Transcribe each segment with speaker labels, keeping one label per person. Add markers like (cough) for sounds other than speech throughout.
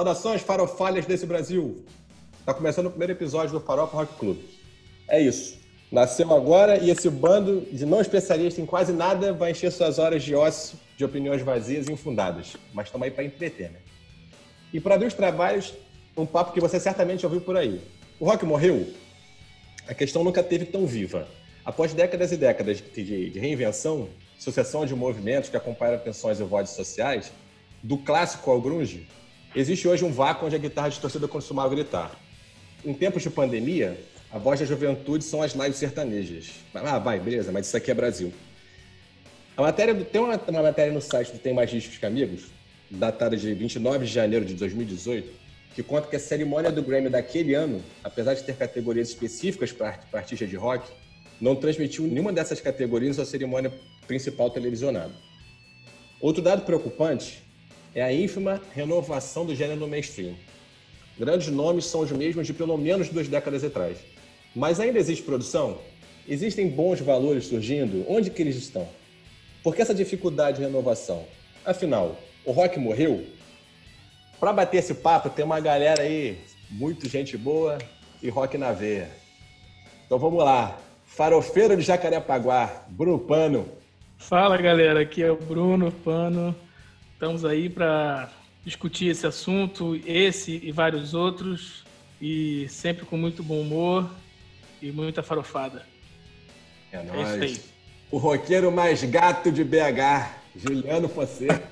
Speaker 1: Saudações farofalhas desse Brasil! Está começando o primeiro episódio do Farofa Rock Club. É isso. Nasceu agora e esse bando de não especialistas em quase nada vai encher suas horas de ócio de opiniões vazias e infundadas. Mas estamos aí para entreter, né? E os trabalhos, um papo que você certamente ouviu por aí. O rock morreu? A questão nunca teve tão viva. Após décadas e décadas de, reinvenção, sucessão de movimentos que acompanharam tensões e votos sociais, do clássico ao grunge, existe hoje um vácuo onde a guitarra distorcida costumava gritar. Em tempos de pandemia, a voz da juventude são as lives sertanejas. Ah, vai, beleza, mas isso aqui é Brasil. A matéria do, tem uma, uma, matéria no site do Tem Mais Discos que Amigos, datada de 29 de janeiro de 2018, que conta que a cerimônia do Grammy daquele ano, apesar de ter categorias específicas para artistas de rock, não transmitiu nenhuma dessas categorias na sua cerimônia principal televisionada. Outro dado preocupante é a ínfima renovação do gênero no mainstream. Grandes nomes são os mesmos de pelo menos duas décadas atrás. Mas ainda existe produção? Existem bons valores surgindo? Onde que eles estão? Por que essa dificuldade de renovação? Afinal, o rock morreu? Para bater esse papo, tem uma galera aí, muito gente boa e rock na veia. Então vamos lá. Farofeiro de Jacarepaguá, Bruno Pano.
Speaker 2: Fala galera, aqui é o Bruno Pano. Estamos aí para discutir esse assunto, esse e vários outros, e sempre com muito bom humor e muita farofada.
Speaker 1: É, é nóis. o roqueiro mais gato de BH, Juliano Fonseca.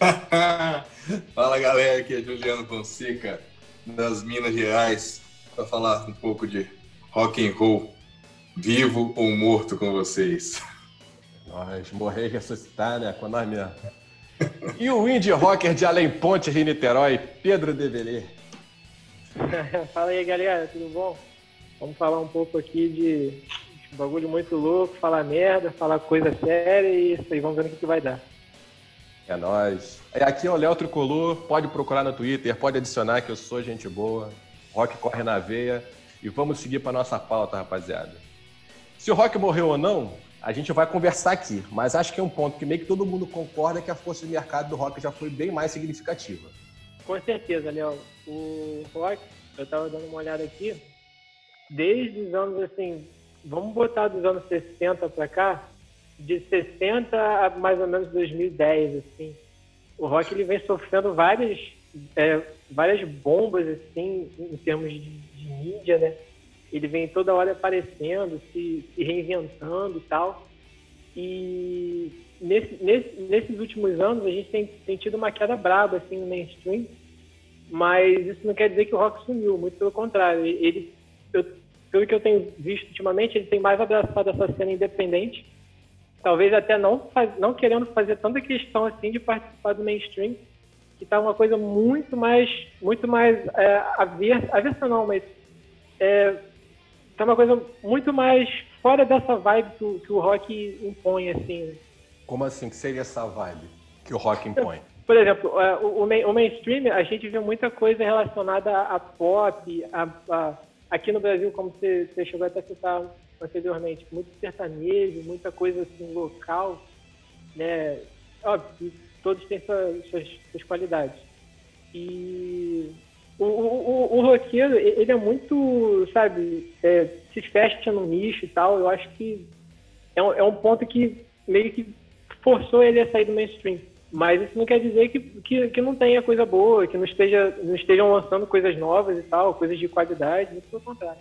Speaker 1: (laughs)
Speaker 3: Fala galera, aqui é Juliano Fonseca, das Minas Gerais, para falar um pouco de rock and roll, vivo ou morto com vocês.
Speaker 1: Nós morrer e ressuscitar, né? Com nós mesmo. E o indie rocker de Além Ponte, Rio Niterói, Pedro Develê. (laughs)
Speaker 4: Fala aí, galera, tudo bom? Vamos falar um pouco aqui de, bagulho muito louco, falar merda, falar coisa séria e isso aí, vamos ver o que, que vai dar.
Speaker 1: É nóis. É, aqui é o Léo Tricolor, pode procurar no Twitter, pode adicionar que eu sou gente boa, rock corre na veia e vamos seguir para nossa pauta, rapaziada. Se o rock morreu ou não, a gente vai conversar aqui, mas acho que é um ponto que meio que todo mundo concorda que a força de mercado do rock já foi bem mais significativa.
Speaker 4: Com certeza, Léo. O rock, eu estava dando uma olhada aqui, desde os anos assim, vamos botar dos anos 60 para cá, de 60 a mais ou menos 2010, assim, o rock ele vem sofrendo várias, é, várias bombas assim em termos de, de, mídia, né? Ele vem toda hora aparecendo, se, se reinventando e tal. E nesse, nesse, nesses últimos anos a gente tem, tem tido uma queda braba assim no mainstream, mas isso não quer dizer que o rock sumiu, muito pelo contrário. Ele, eu, pelo que eu tenho visto ultimamente, ele tem mais abraçado essa cena independente, talvez até não, faz, não querendo fazer tanta questão assim de participar do mainstream, que está uma coisa muito mais, muito mais é, não, mas é, tá uma coisa muito mais fora dessa vibe que, que o rock impõe, assim.
Speaker 1: Como assim? que seria essa vibe que o rock impõe?
Speaker 4: Por exemplo, é, o, o mainstream, a gente vê muita coisa relacionada a pop, a, a aqui no Brasil, como você, você chegou até a citar anteriormente, muito sertanejo, muita coisa assim local, né? Óbvio, todos têm suas, suas, suas qualidades. E o, o, o, roqueiro, ele é muito, sabe, é, se fecha no nicho e tal. Eu acho que é um, é um ponto que meio que forçou ele a sair do mainstream. Mas isso não quer dizer que, que, que não tenha coisa boa, que não, esteja, não estejam lançando coisas novas e tal, coisas de qualidade, muito pelo contrário.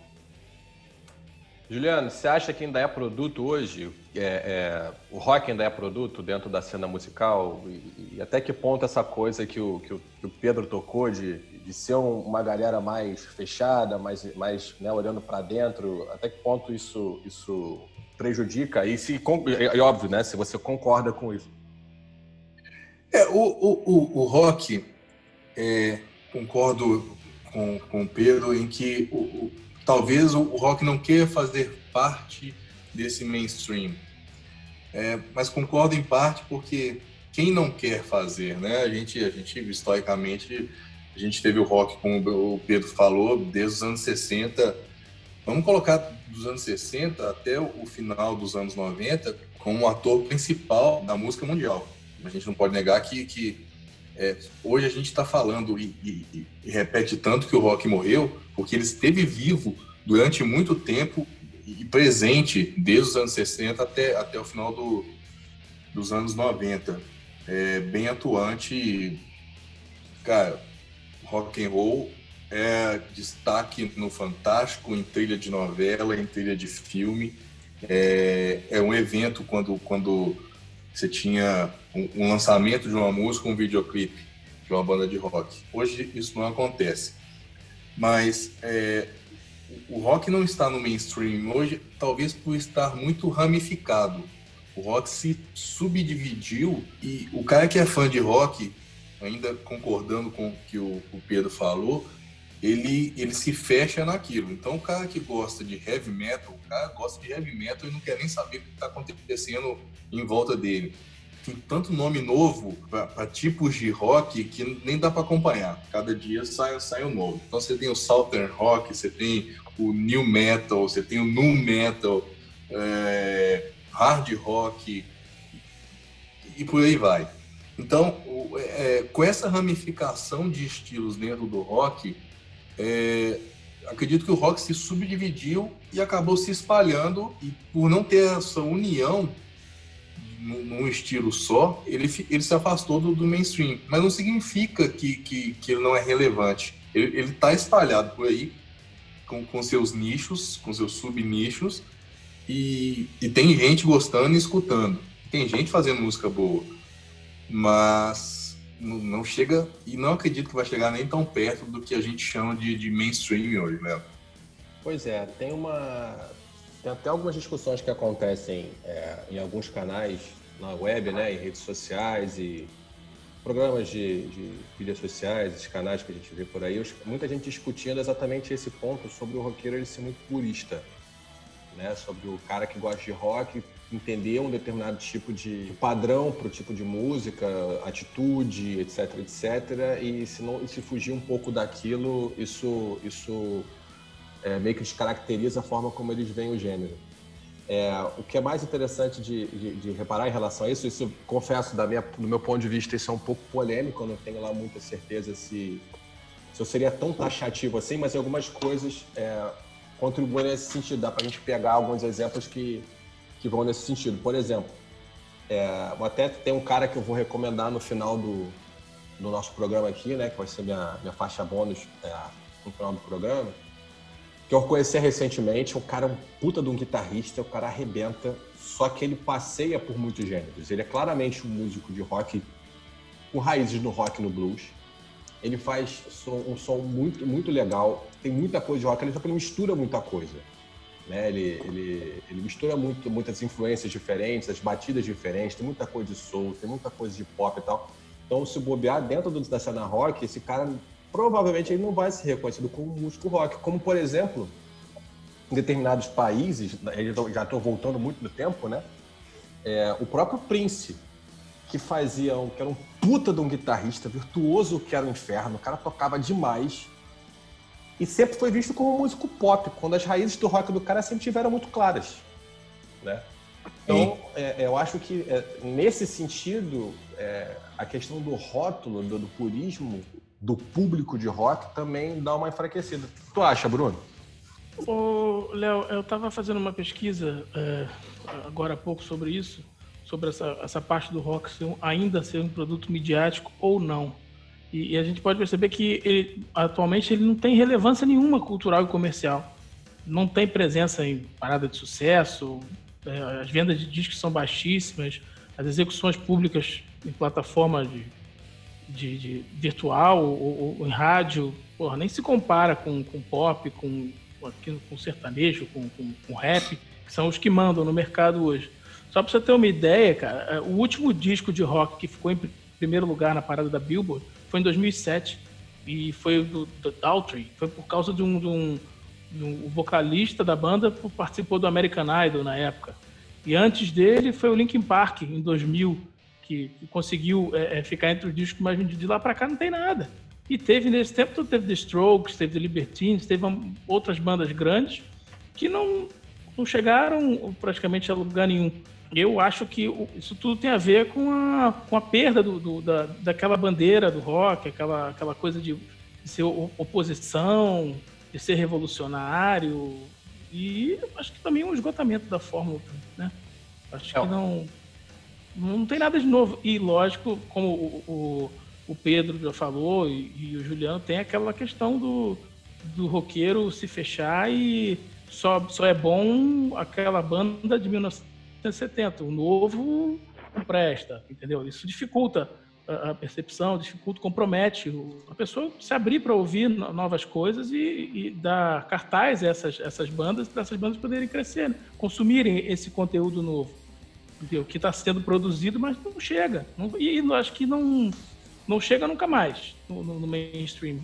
Speaker 1: Juliano, você acha que ainda é produto hoje? É, é, o rock ainda é produto dentro da cena musical? E, e até que ponto essa coisa que o, que o, que o Pedro tocou de, de ser um, uma galera mais fechada, mais, mais né, olhando para dentro, até que ponto isso, isso prejudica? E, se, é, óbvio, né, se você concorda com isso.
Speaker 3: É, o, o, o, rock, é, concordo com, com o Pedro em que o, talvez o, rock não queira fazer parte desse mainstream. É, mas concordo em parte porque quem não quer fazer, né? A gente, a gente historicamente, a gente teve o rock, como o Pedro falou, desde os anos 60. Vamos colocar dos anos 60 até o final dos anos 90 como um ator principal da música mundial. A gente não pode negar que, que É, hoje a gente está falando e, e, e, repete tanto que o rock morreu, porque ele esteve vivo durante muito tempo e presente desde os anos 60 até, até o final do, dos anos 90. É, bem atuante. Cara, rock and roll é destaque no Fantástico, em trilha de novela, em trilha de filme. É, é um evento quando, quando você tinha um, um lançamento de uma música, um videoclipe de uma banda de rock. Hoje isso não acontece. Mas é, o rock não está no mainstream hoje, talvez por estar muito ramificado. O rock se subdividiu e o cara que é fã de rock, ainda concordando com o que o, o Pedro falou, ele, ele se fecha naquilo. Então, o cara que gosta de heavy metal, o cara gosta de heavy metal e não quer nem saber o que está acontecendo em volta dele. Tem tanto nome novo para tipos de rock que nem dá para acompanhar. Cada dia sai, sai um novo. Então, você tem o Southern Rock, você tem o New Metal, você tem o Nu Metal, é, Hard Rock e por aí vai. Então, é, com essa ramificação de estilos dentro do rock, é, acredito que o rock se subdividiu e acabou se espalhando, e por não ter essa união num estilo só, ele, ele se afastou do, do mainstream. Mas não significa que, que, que ele não é relevante. Ele está espalhado por aí, com, com seus nichos, com seus subnichos, e, e tem gente gostando e escutando. Tem gente fazendo música boa. Mas não chega e não acredito que vai chegar nem tão perto do que a gente chama de, de mainstream hoje, né?
Speaker 1: Pois é, tem uma tem até algumas discussões que acontecem é, em alguns canais na web, né, em redes sociais e programas de, de mídias sociais, esses canais que a gente vê por aí, muita gente discutindo exatamente esse ponto sobre o roqueiro ele ser muito purista, né, sobre o cara que gosta de rock entender um determinado tipo de padrão para o tipo de música, atitude, etc, etc. E se, não, e se fugir um pouco daquilo, isso, isso é, meio que descaracteriza a forma como eles veem o gênero. É, o que é mais interessante de, de, de, reparar em relação a isso, isso confesso, da minha, do meu ponto de vista, isso é um pouco polêmico, eu não tenho lá muita certeza se, se eu seria tão taxativo assim, mas algumas coisas é, contribuem nesse sentido. Dá para a gente pegar alguns exemplos que que vão nesse sentido. Por exemplo, é, até tem um cara que eu vou recomendar no final do, do nosso programa aqui, né, que vai ser minha, minha faixa bônus é, no final do programa, que eu conheci recentemente. O cara é um puta de um guitarrista, o cara arrebenta, só que ele passeia por muitos gêneros. Ele é claramente um músico de rock com raízes no rock e no blues. Ele faz um som muito, muito legal, tem muita coisa de rock, ele, ele mistura muita coisa. Né? Ele, ele, ele mistura muito, muitas influências diferentes, as batidas diferentes, tem muita coisa de soul, tem muita coisa de pop e tal. Então, se bobear dentro do, da cena rock, esse cara provavelmente ele não vai ser reconhecido como músico rock. Como, por exemplo, em determinados países, já estou voltando muito no tempo, né? É, o próprio Prince, que fazia, que era um puta de um guitarrista virtuoso que era o inferno, o cara tocava demais, e sempre foi visto como um músico pop, quando as raízes do rock do cara sempre tiveram muito claras, né? Então, é, eu acho que é, nesse sentido, é, a questão do rótulo, do, do, purismo do público de rock também dá uma enfraquecida. Tu acha, Bruno?
Speaker 2: Léo, eu estava fazendo uma pesquisa é, agora há pouco sobre isso, sobre essa, essa parte do rock ser, ainda ser um produto midiático ou não. E, e a gente pode perceber que ele, atualmente ele não tem relevância nenhuma cultural e comercial. Não tem presença em parada de sucesso, é, as vendas de discos são baixíssimas, as execuções públicas em plataforma de, de, de virtual ou, ou, em rádio, porra, nem se compara com, com pop, com, com, sertanejo, com, com, com rap, que são os que mandam no mercado hoje. Só para você ter uma ideia, cara, é, o último disco de rock que ficou em primeiro lugar na parada da Billboard foi em 2007 e foi do, do Daltrey. Foi por causa de um, de um, de um vocalista da banda que participou do American Idol na época. E antes dele foi o Linkin Park em 2000 que, que conseguiu é, é, ficar entre os discos mais vendidos. De lá para cá não tem nada. E teve nesse tempo teve The Strokes, teve The Libertines, teve outras bandas grandes que não, não chegaram praticamente a lugar nenhum. eu acho que isso tudo tem a ver com a, com a perda do, do, da, daquela bandeira do rock, aquela, aquela coisa de ser oposição, de ser revolucionário, e acho que também um esgotamento da fórmula, né? Acho que é. não, não tem nada de novo. E lógico, como o, o, o Pedro já falou e, e, o Juliano, tem aquela questão do, do roqueiro se fechar e só, só é bom aquela banda de 1970. O novo não presta, entendeu? Isso dificulta a, percepção, dificulta, compromete a pessoa se abrir para ouvir novas coisas e, e, dar cartaz a essas, essas bandas, para essas bandas poderem crescer, né? consumirem esse conteúdo novo. Entendeu? Que está sendo produzido, mas não chega. Não, e acho que não, não chega nunca mais no, no, no, mainstream.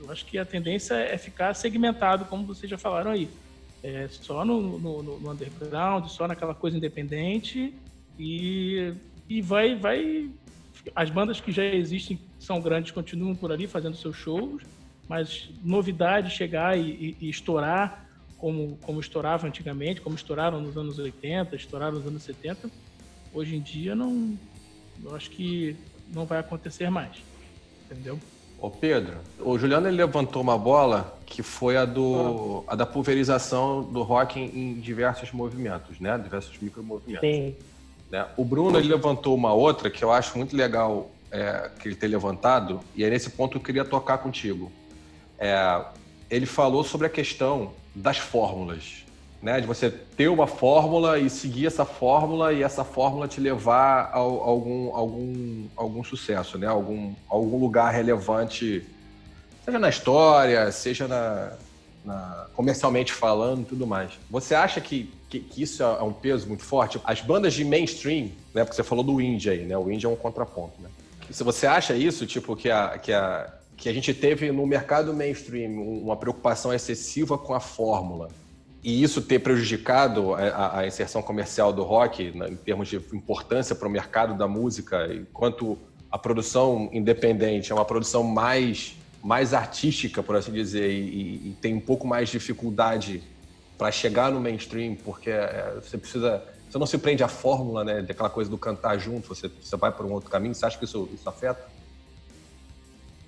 Speaker 2: Eu acho que a tendência é ficar segmentado, como vocês já falaram aí. É, só no, no, no underground, só naquela coisa independente e, e vai, vai as bandas que já existem, são grandes, continuam por ali fazendo seus shows, mas novidade chegar e, e, e estourar como, como estourava antigamente, como estouraram nos anos 80, estouraram nos anos 70, hoje em dia não. Eu acho que não vai acontecer mais. Entendeu?
Speaker 1: Ô Pedro, o Juliano ele levantou uma bola que foi a, do, ah. a da pulverização do rock em, em diversos movimentos, né? Diversos micromovimentos. Sim. Né? O Bruno ele levantou uma outra que eu acho muito legal é, que ele ter levantado, e é nesse ponto que eu queria tocar contigo. É, ele falou sobre a questão das fórmulas, né? de você ter uma fórmula e seguir essa fórmula e essa fórmula te levar a, algum, algum, algum sucesso, né? algum, algum lugar relevante, seja na história, seja na, na, comercialmente falando e tudo mais. Você acha que, que, que, isso é um peso muito forte? As bandas de mainstream, né? Porque você falou do indie aí, né? O indie é um contraponto, né? Se você acha isso, tipo, que a, que a, que a gente teve no mercado mainstream uma preocupação excessiva com a fórmula e isso ter prejudicado a, a inserção comercial do rock né, em termos de importância para o mercado da música, enquanto a produção independente é uma produção mais mais artística, por assim dizer, e, e tem um pouco mais de dificuldade para chegar no mainstream, porque é, você precisa. Você não se prende à fórmula, né? Daquela coisa do cantar junto, você, você vai por um outro caminho. Você acha que isso, isso afeta?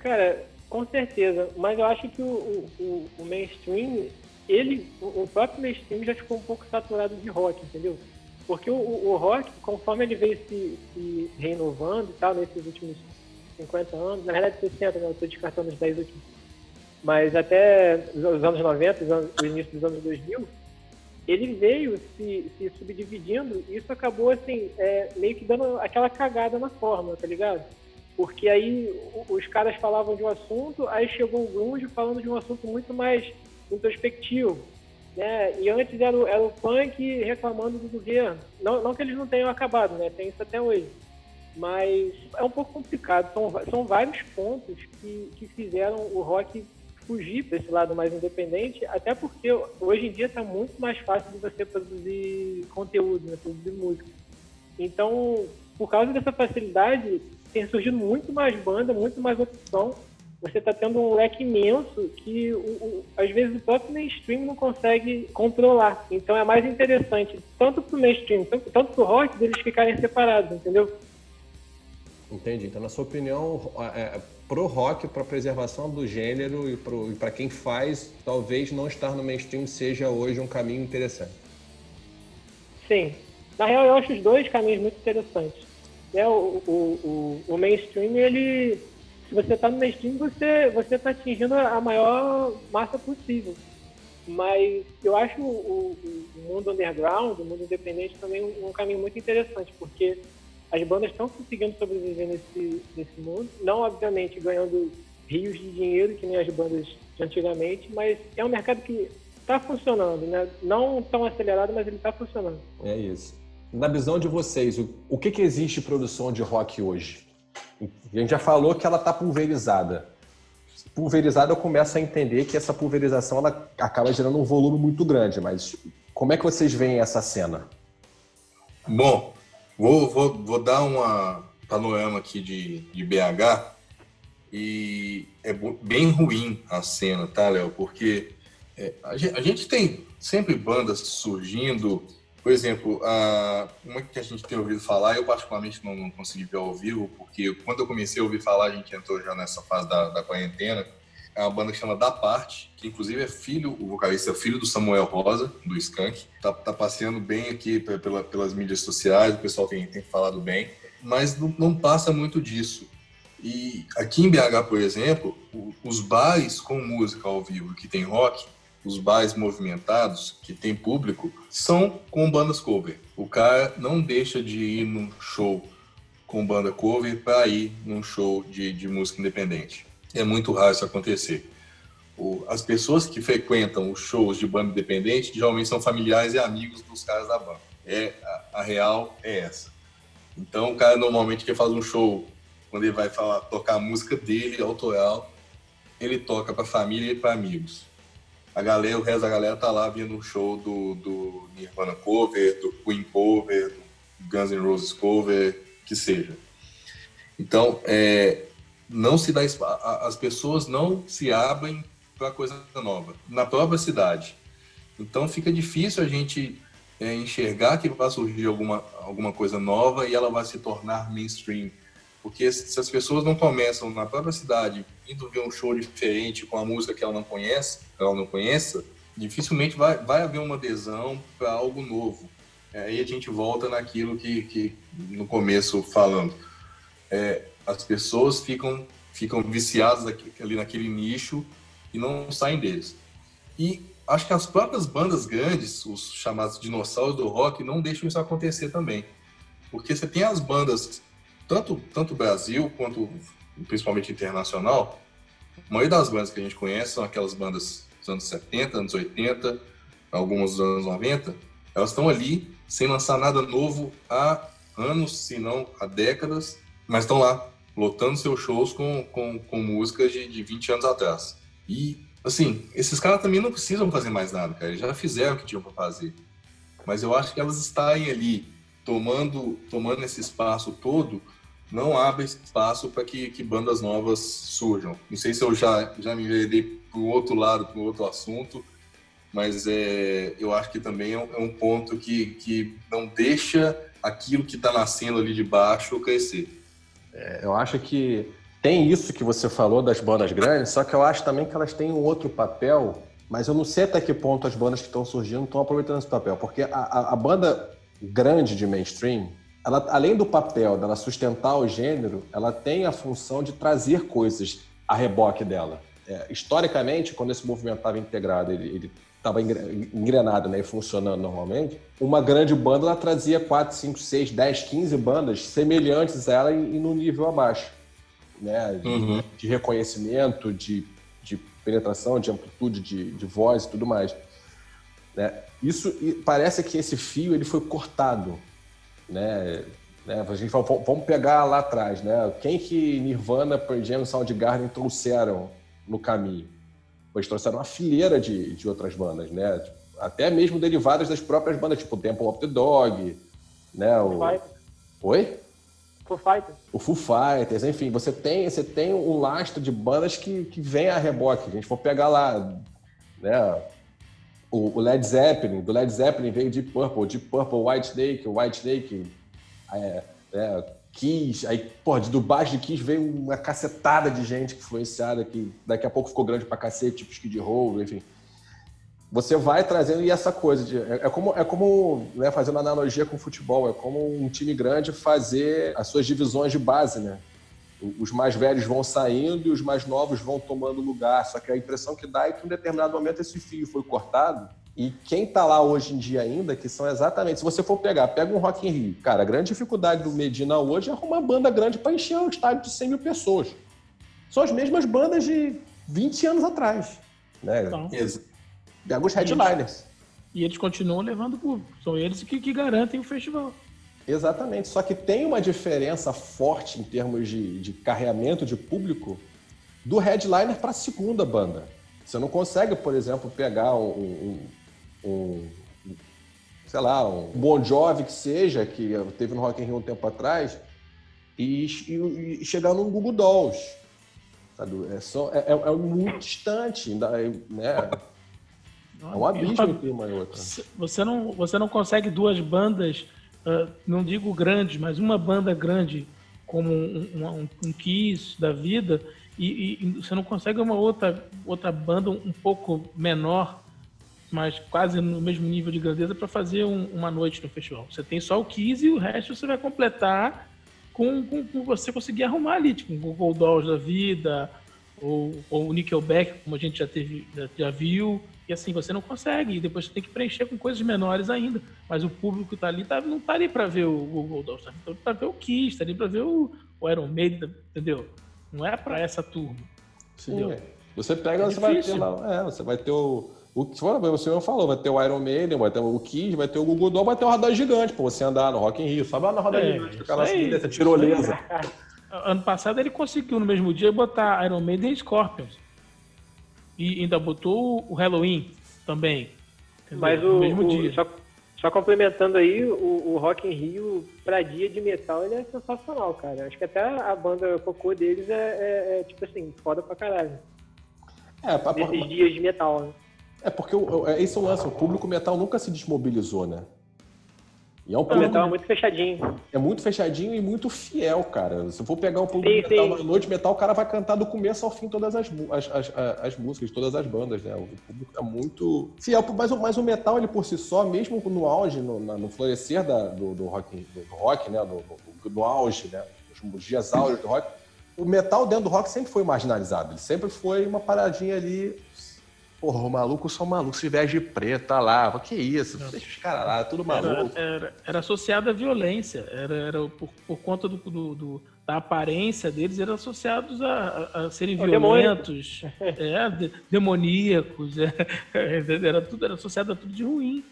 Speaker 4: Cara, com certeza. Mas eu acho que o, o, o mainstream, ele, o próprio mainstream já ficou um pouco saturado de rock, entendeu? Porque o, o rock, conforme ele veio se, se renovando e tal, nesses últimos 50 anos, na verdade 60, né? eu estou descartando os 10 últimos. Mas até os anos 90, o início dos anos 2000, ele veio se, se subdividindo e isso acabou, assim, é, meio que dando aquela cagada na forma, tá ligado? Porque aí os caras falavam de um assunto, aí chegou o grunge falando de um assunto muito mais introspectivo, né? E antes era o, era o punk reclamando do governo. Não, não que eles não tenham acabado, né? Tem isso até hoje mas é um pouco complicado. São, são vários pontos que, que fizeram o rock fugir para esse lado mais independente, até porque hoje em dia está muito mais fácil de você produzir conteúdo, né, produzir música. Então, por causa dessa facilidade, tem surgido muito mais banda, muito mais opção. Você está tendo um leque imenso que, o, o, às vezes, o próprio mainstream não consegue controlar. Então, é mais interessante, tanto para o mainstream, tanto, tanto para o rock, deles ficarem separados, entendeu?
Speaker 1: Entendi. Então, na sua opinião, é, pro rock, para preservação do gênero e para quem faz, talvez não estar no mainstream seja hoje um caminho interessante.
Speaker 4: Sim. Na real, eu acho os dois caminhos muito interessantes. É, o, o, o, o mainstream, ele. Se você está no mainstream, você você está atingindo a maior massa possível. Mas eu acho o, o mundo underground, o mundo independente, também um, um caminho muito interessante, porque as bandas estão conseguindo sobreviver nesse, nesse mundo, não obviamente ganhando rios de dinheiro que nem as bandas de antigamente, mas é um mercado que está funcionando, né? Não tão acelerado, mas ele está funcionando.
Speaker 1: É isso. Na visão de vocês, o, o que, que existe produção de rock hoje? A gente já falou que ela está pulverizada. Pulverizada, eu começo a entender que essa pulverização ela acaba gerando um volume muito grande, mas como é que vocês veem essa cena?
Speaker 3: Bom, Vou, vou, vou dar uma panorama aqui de, de BH e é bem ruim a cena, tá, Léo? Porque é, a, gente, a, gente, tem sempre bandas surgindo Por exemplo, uma que a gente tem ouvido falar, eu particularmente não, não, consegui ver ao vivo, porque quando eu comecei a ouvir falar, a gente entrou já nessa fase da, da quarentena. É uma banda que chama Da Parte, que inclusive é filho, o vocalista é filho do Samuel Rosa, do Skank. Tá, tá passeando bem aqui pela, pelas mídias sociais, o pessoal tem, tem falado bem, mas não, não passa muito disso. E aqui em BH, por exemplo, os bares com música ao vivo que tem rock, os bares movimentados que tem público, são com bandas cover. O cara não deixa de ir num show com banda cover para ir num show de, de música independente. É muito raro isso acontecer. O, as pessoas que frequentam os shows de banda independente geralmente são familiares e amigos dos caras da banda. É, a, a real é essa. Então o cara normalmente quer fazer um show quando ele vai falar, tocar a música dele, autoral, ele toca para família e para amigos. A galera, o resto da galera tá lá vendo o show do, do Nirvana cover, do Queen cover, do Guns N' Roses cover, que seja. Então, é, não se dá as pessoas não se abrem para coisa nova na própria cidade. Então fica difícil a gente é, enxergar que vai surgir alguma, alguma coisa nova e ela vai se tornar mainstream. Porque se as pessoas não começam na própria cidade indo ver um show diferente com a música que ela não conhece, ela não conheça, dificilmente vai, vai haver uma adesão para algo novo. É, aí a gente volta naquilo que, que no começo falando. É, as pessoas ficam, ficam viciadas ali naquele nicho e não saem deles. E acho que as próprias bandas grandes, os chamados dinossauros do rock, não deixam isso acontecer também. Porque você tem as bandas tanto tanto Brasil quanto principalmente internacional, a maioria das bandas que a gente conhece são aquelas bandas dos anos 70, anos 80, algumas dos anos 90, elas estão ali sem lançar nada novo há anos, se não há décadas, mas estão lá, lotando seus shows com, com, com músicas de, de 20 anos atrás. E, assim, esses caras também não precisam fazer mais nada, cara, eles já fizeram o que tinham para fazer. Mas eu acho que elas estarem ali tomando, tomando esse espaço todo não abre espaço para que, que, bandas novas surjam. Não sei se eu já, já me enveredei para o outro lado, para o outro assunto, mas é, eu acho que também é um, é um ponto que, que não deixa aquilo que está nascendo ali de baixo crescer.
Speaker 1: É, eu acho que tem isso que você falou das bandas grandes, só que eu acho também que elas têm um outro papel, mas eu não sei até que ponto as bandas que estão surgindo estão aproveitando esse papel, porque a, a, a banda grande de mainstream, ela, além do papel dela sustentar o gênero, ela tem a função de trazer coisas a reboque dela. É, historicamente, quando esse movimento estava integrado, ele estava engrenado né, e funcionando normalmente, uma grande banda ela trazia 4, 5, 6, 10, 15 bandas semelhantes a ela e, e no nível abaixo. Né, de, uhum. de reconhecimento, de, de, penetração, de amplitude de, de voz e tudo mais. Né? Isso parece que esse fio ele foi cortado né? né? A gente vamos pegar lá atrás, né? Quem que Nirvana, Pearl Jam, Soundgarden trouxeram no caminho? Pois trouxeram uma fileira de, de outras bandas, né? Até mesmo derivadas das próprias bandas, tipo Temple of the Dog, né? O... Oi?
Speaker 4: Foo Fighters.
Speaker 1: O Foo Fighters, enfim, você tem, você tem um lastro de bandas que, que vem a reboque. A gente for pegar lá, né? O, Led Zeppelin, do Led Zeppelin veio Deep Purple, Deep Purple, White Snake, White Snake, é, é, Kiss, aí, pô, do baixo de Kiss veio uma cacetada de gente influenciada que daqui a pouco ficou grande pra cacete, tipo Skid Row, enfim. Você vai trazendo e essa coisa de é, é como é como né, fazendo analogia com o futebol, é como um time grande fazer as suas divisões de base, né? Os mais velhos vão saindo e os mais novos vão tomando lugar. Só que a impressão que dá é que em um determinado momento esse fio foi cortado e quem está lá hoje em dia ainda, que são exatamente, se você for pegar, pega um Rock in Rio, cara, a grande dificuldade do Medina hoje é arrumar banda grande para encher um estádio de 100 mil pessoas. São as mesmas bandas de 20 anos atrás. Né? Então, pega os headliners.
Speaker 2: E eles continuam levando público. São eles que, que garantem o festival.
Speaker 1: Exatamente. Só que tem uma diferença forte em termos de, de carreamento de público do headliner para a segunda banda. Você não consegue, por exemplo, pegar um, um, um, sei lá, um Bon Jovi que seja, que teve no Rock in Rio um tempo atrás, e, e, e chegar num Google Dolls. Sabe? É, só, é, é, é muito distante, né? É um abismo entre uma e outra.
Speaker 2: Você não, você não consegue duas bandas, uh, não digo grandes, mas uma banda grande como um, um, um Kiss da vida e, e, você não consegue uma outra, outra banda um pouco menor, mas quase no mesmo nível de grandeza para fazer um, uma noite no festival. Você tem só o Kiss e o resto você vai completar com, com, com você conseguir arrumar ali, tipo, o Google Dolls da vida, ou, ou o Nickelback, como a gente já teve, já, já viu, e assim, você não consegue, e depois você tem que preencher com coisas menores ainda. Mas o público que está ali tá, não está ali para ver o Google Dolls, está ali para ver o Kiss, está ali para ver o, o Iron Maiden, entendeu? Não é para essa turma.
Speaker 1: Sim, é. Você pega, é você vai ter lá, é, você vai ter o, o que você falou, vai ter o Iron Maiden, vai ter o Kiss, vai ter o Google Doll, vai ter o Radar Gigante, pra você andar no Rock in Rio. Sabe lá na Roda é, Gigante, aquela essa tirolesa. (laughs)
Speaker 2: Ano passado ele conseguiu no mesmo dia botar Iron Maiden e Scorpions. E ainda botou o Halloween também.
Speaker 4: Mas o, mesmo o, dia. Só, só, complementando aí, o, o Rock in Rio, pra dia de metal, ele é sensacional, cara. Acho que até a banda cocô deles é, é, é tipo assim, foda pra caralho. É, pra, Nesses dias de metal, né?
Speaker 1: É porque o, é, esse é o lance, o público metal nunca se desmobilizou, né?
Speaker 4: E é um o metal é muito fechadinho.
Speaker 1: É muito fechadinho e muito fiel, cara. Se eu for pegar um público sim, metal sim. noite metal, o cara vai cantar do começo ao fim todas as, as, as, as, músicas, todas as bandas, né? O público é muito fiel. Mas, mas o metal, ele por si só, mesmo no auge, no, no florescer da, do, do, rock, do, do rock, né? No, no, no auge, né? Os dias áureos do rock, o metal dentro do rock sempre foi marginalizado. Ele sempre foi uma paradinha ali Porra, o maluco só maluco, se veste de preto, tá lá. Que isso? Deixa os caras lá, tudo maluco.
Speaker 2: Era, era, era, associado à violência, era, era por, por conta do, do, do, da aparência deles, eram associados a, a, a serem o violentos, é, de, demoníacos, é, (laughs) era, tudo, era associado a tudo de ruim.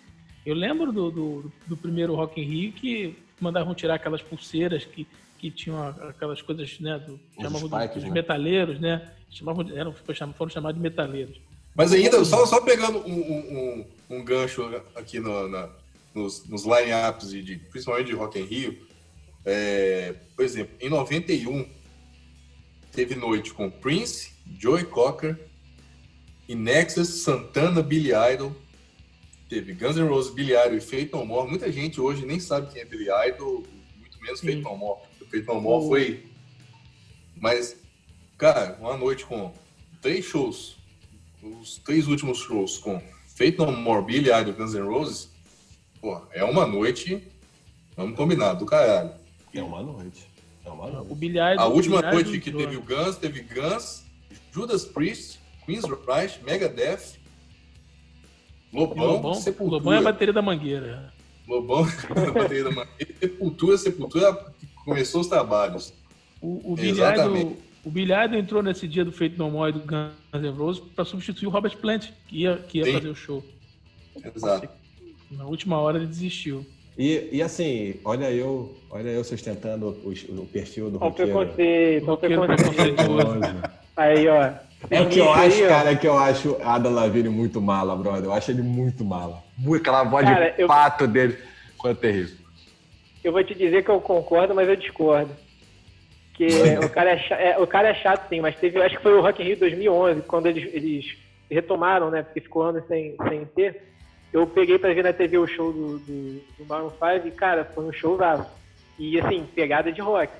Speaker 2: Eu lembro do, do, do primeiro Rock in Rio que mandavam tirar aquelas pulseiras que, que tinham aquelas coisas, né, do, chamavam spikes, dos, né? metaleiros, né? Chamavam, eram, foram chamados de metaleiros.
Speaker 3: Mas ainda, só, só pegando um, um, um gancho aqui no, na, nos, nos line-ups, de, principalmente de Rock in Rio, é, por exemplo, em 91 teve noite com Prince, Joey Cocker, Nexus, Santana, Billy Idol, teve Guns N' Roses, Billy Idol e Faith No More. Muita gente hoje nem sabe quem é Billy Idol, muito menos Sim. Faith No More. Faith No More foi... Mas, cara, uma noite com três shows os três últimos shows com Fate No More, Billy Idol, Guns N' Roses, pô, é uma noite, vamos combinar, do caralho.
Speaker 1: É uma noite. É uma noite. O
Speaker 2: Billy Idol,
Speaker 3: A última
Speaker 2: Billy
Speaker 3: noite que teve o Guns, teve Guns, Judas Priest, Queen's Rush, Megadeth, Lobão, Lobão, Sepultura.
Speaker 2: Lobão é a bateria da Mangueira.
Speaker 3: Lobão é a bateria da Mangueira. (laughs) Sepultura, Sepultura começou os trabalhos.
Speaker 2: O, o Billy Idol o Bilhado entrou nesse dia do Feito No More do Guns N' Roses para substituir o Robert Plant, que ia, que ia fazer o show.
Speaker 3: Exato.
Speaker 2: Na última hora ele desistiu.
Speaker 1: E, e assim, olha eu, olha eu sustentando o, o perfil do
Speaker 4: roqueiro. Olha o preconceito, olha o preconceito. Aí, ó.
Speaker 1: É que eu acho, cara, que eu acho Adam Lavigne muito mala, brother. Eu acho ele muito mala. Aquela voz cara, de eu... pato dele foi terrível.
Speaker 4: Eu vou te dizer que eu concordo, mas eu discordo. Que o cara, é chato, é, o cara é chato, sim, mas teve, acho que foi o Rock in Rio 2011, quando eles, eles retomaram, né? Porque ficou anos sem, sem ter. Eu peguei pra ver na TV o show do, do, do Maroon 5 e, cara, foi um show bravo. E, assim, pegada de rock.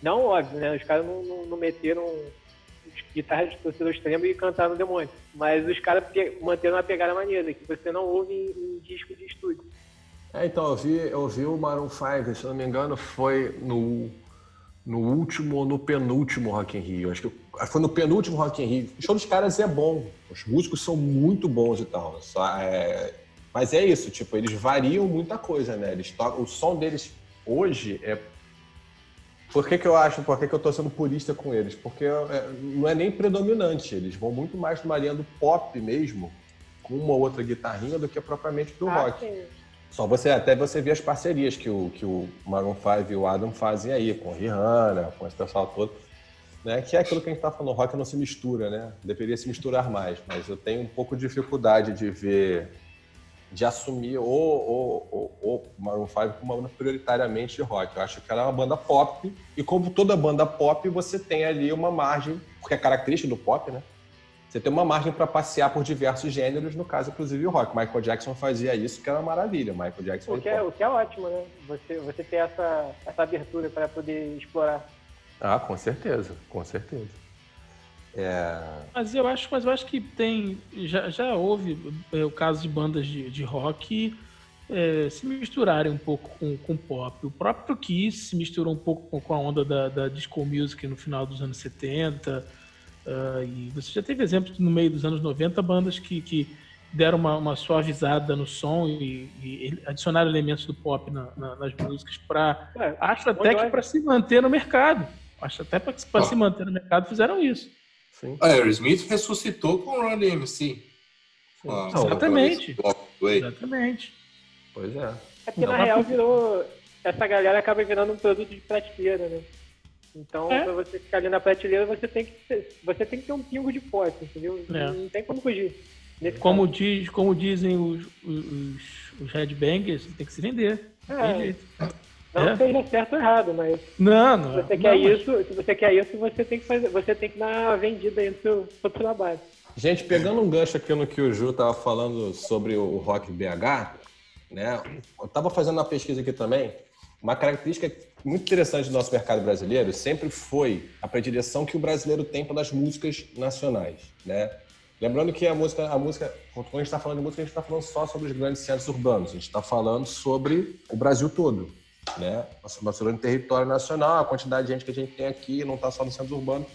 Speaker 4: Não, óbvio, né? Os caras não, não, não meteram guitarra de torcedor extremo e cantaram demônio. Mas os caras manteram uma pegada maneira, que você não ouve em, em disco de estúdio.
Speaker 1: É, então, eu vi, eu vi o Maroon 5, se não me engano, foi no no último ou no penúltimo Rock in Rio. Acho que foi no penúltimo Rock in Rio. O show dos caras é bom. Os músicos são muito bons e tal. Só, é... Mas é isso, tipo, eles variam muita coisa, né? Eles tocam... O som deles hoje é. Por que, que eu acho, por que, que eu tô sendo purista com eles? Porque é, não é nem predominante. Eles vão muito mais numa linha do pop mesmo, com uma ou outra guitarrinha, do que propriamente do ah, rock. Sim. Só você, até você ver as parcerias que o, que o Maroon 5 e o Adam fazem aí, com Rihanna, com esse pessoal todo. Né? Que é aquilo que a gente está falando, o rock não se mistura, né? Deveria se misturar mais, mas eu tenho um pouco de dificuldade de ver, de assumir o, o, o, o Maroon 5 como uma banda prioritariamente de rock. Eu acho que ela é uma banda pop, e como toda banda pop, você tem ali uma margem, porque é característica do pop, né? Você tem uma margem para passear por diversos gêneros, no caso, inclusive o rock. Michael Jackson fazia isso, que era uma maravilha. Michael Jackson.
Speaker 4: O que, é, o que é ótimo, né? Você, você ter essa, essa abertura para poder explorar.
Speaker 1: Ah, com certeza, com certeza.
Speaker 2: É... Mas eu acho, mas eu acho que tem. Já, já houve é, o caso de bandas de, de rock é, se misturarem um pouco com, com pop. O próprio Kiss se misturou um pouco com, com a onda da, da disco music no final dos anos 70. Uh, e você já teve exemplos no meio dos anos 90, bandas que, que deram uma, uma suavizada no som e, e adicionaram elementos do pop na, na, nas músicas para é, acho até que para se manter no mercado. Acho até para ah. se manter no mercado fizeram isso.
Speaker 3: Sim. A Aerosmith ressuscitou com o Run DMC.
Speaker 2: Ah, exatamente. Exatamente.
Speaker 1: Pois é.
Speaker 4: É porque na real virou. Essa galera acaba virando um produto de prateleira, né? Então, é. para você ficar ali na prateleira, você tem que ter, você tem que ter um pingo de forte, entendeu? É. Não tem como fugir.
Speaker 2: Como, diz, como dizem os, os, os headbangers, tem que se vender. É.
Speaker 4: Não é. seja certo ou errado, mas
Speaker 2: não, não,
Speaker 4: se você
Speaker 2: não,
Speaker 4: quer mas... isso, se você quer isso, você tem que fazer, você tem que dar vendida aí no seu, seu trabalho.
Speaker 1: Gente, pegando um gancho aqui no que o Ju estava falando sobre o rock BH, né? Eu estava fazendo uma pesquisa aqui também. Uma característica muito interessante do nosso mercado brasileiro sempre foi a predileção que o brasileiro tem pelas músicas nacionais, né? Lembrando que a música, a música, quando a gente está falando de música, a gente está falando só sobre os grandes centros urbanos. A gente está falando sobre o Brasil todo, né? Falando em território nacional, a quantidade de gente que a gente tem aqui não está só no centro urbano.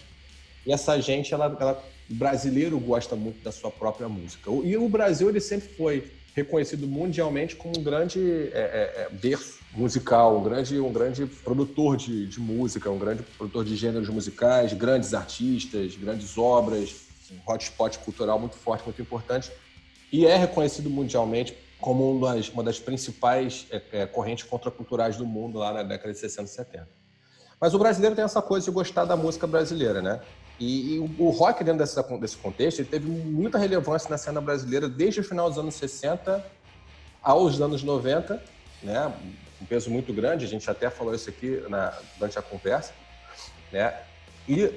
Speaker 1: E essa gente, ela, ela, o brasileiro gosta muito da sua própria música. E o Brasil, ele sempre foi reconhecido mundialmente como um grande é, é, é, berço musical, um grande, um grande produtor de, de, música, um grande produtor de gêneros musicais, grandes artistas, grandes obras, um hotspot cultural muito forte, muito importante, e é reconhecido mundialmente como uma das, uma das principais é, é, correntes contraculturais do mundo lá na década de 60 e 70. Mas o brasileiro tem essa coisa de gostar da música brasileira, né? E, e o, rock, dentro dessa, desse contexto, ele teve muita relevância na cena brasileira desde o final dos anos 60 aos anos 90, né? Um peso muito grande, a gente até falou isso aqui na, durante a conversa, né? E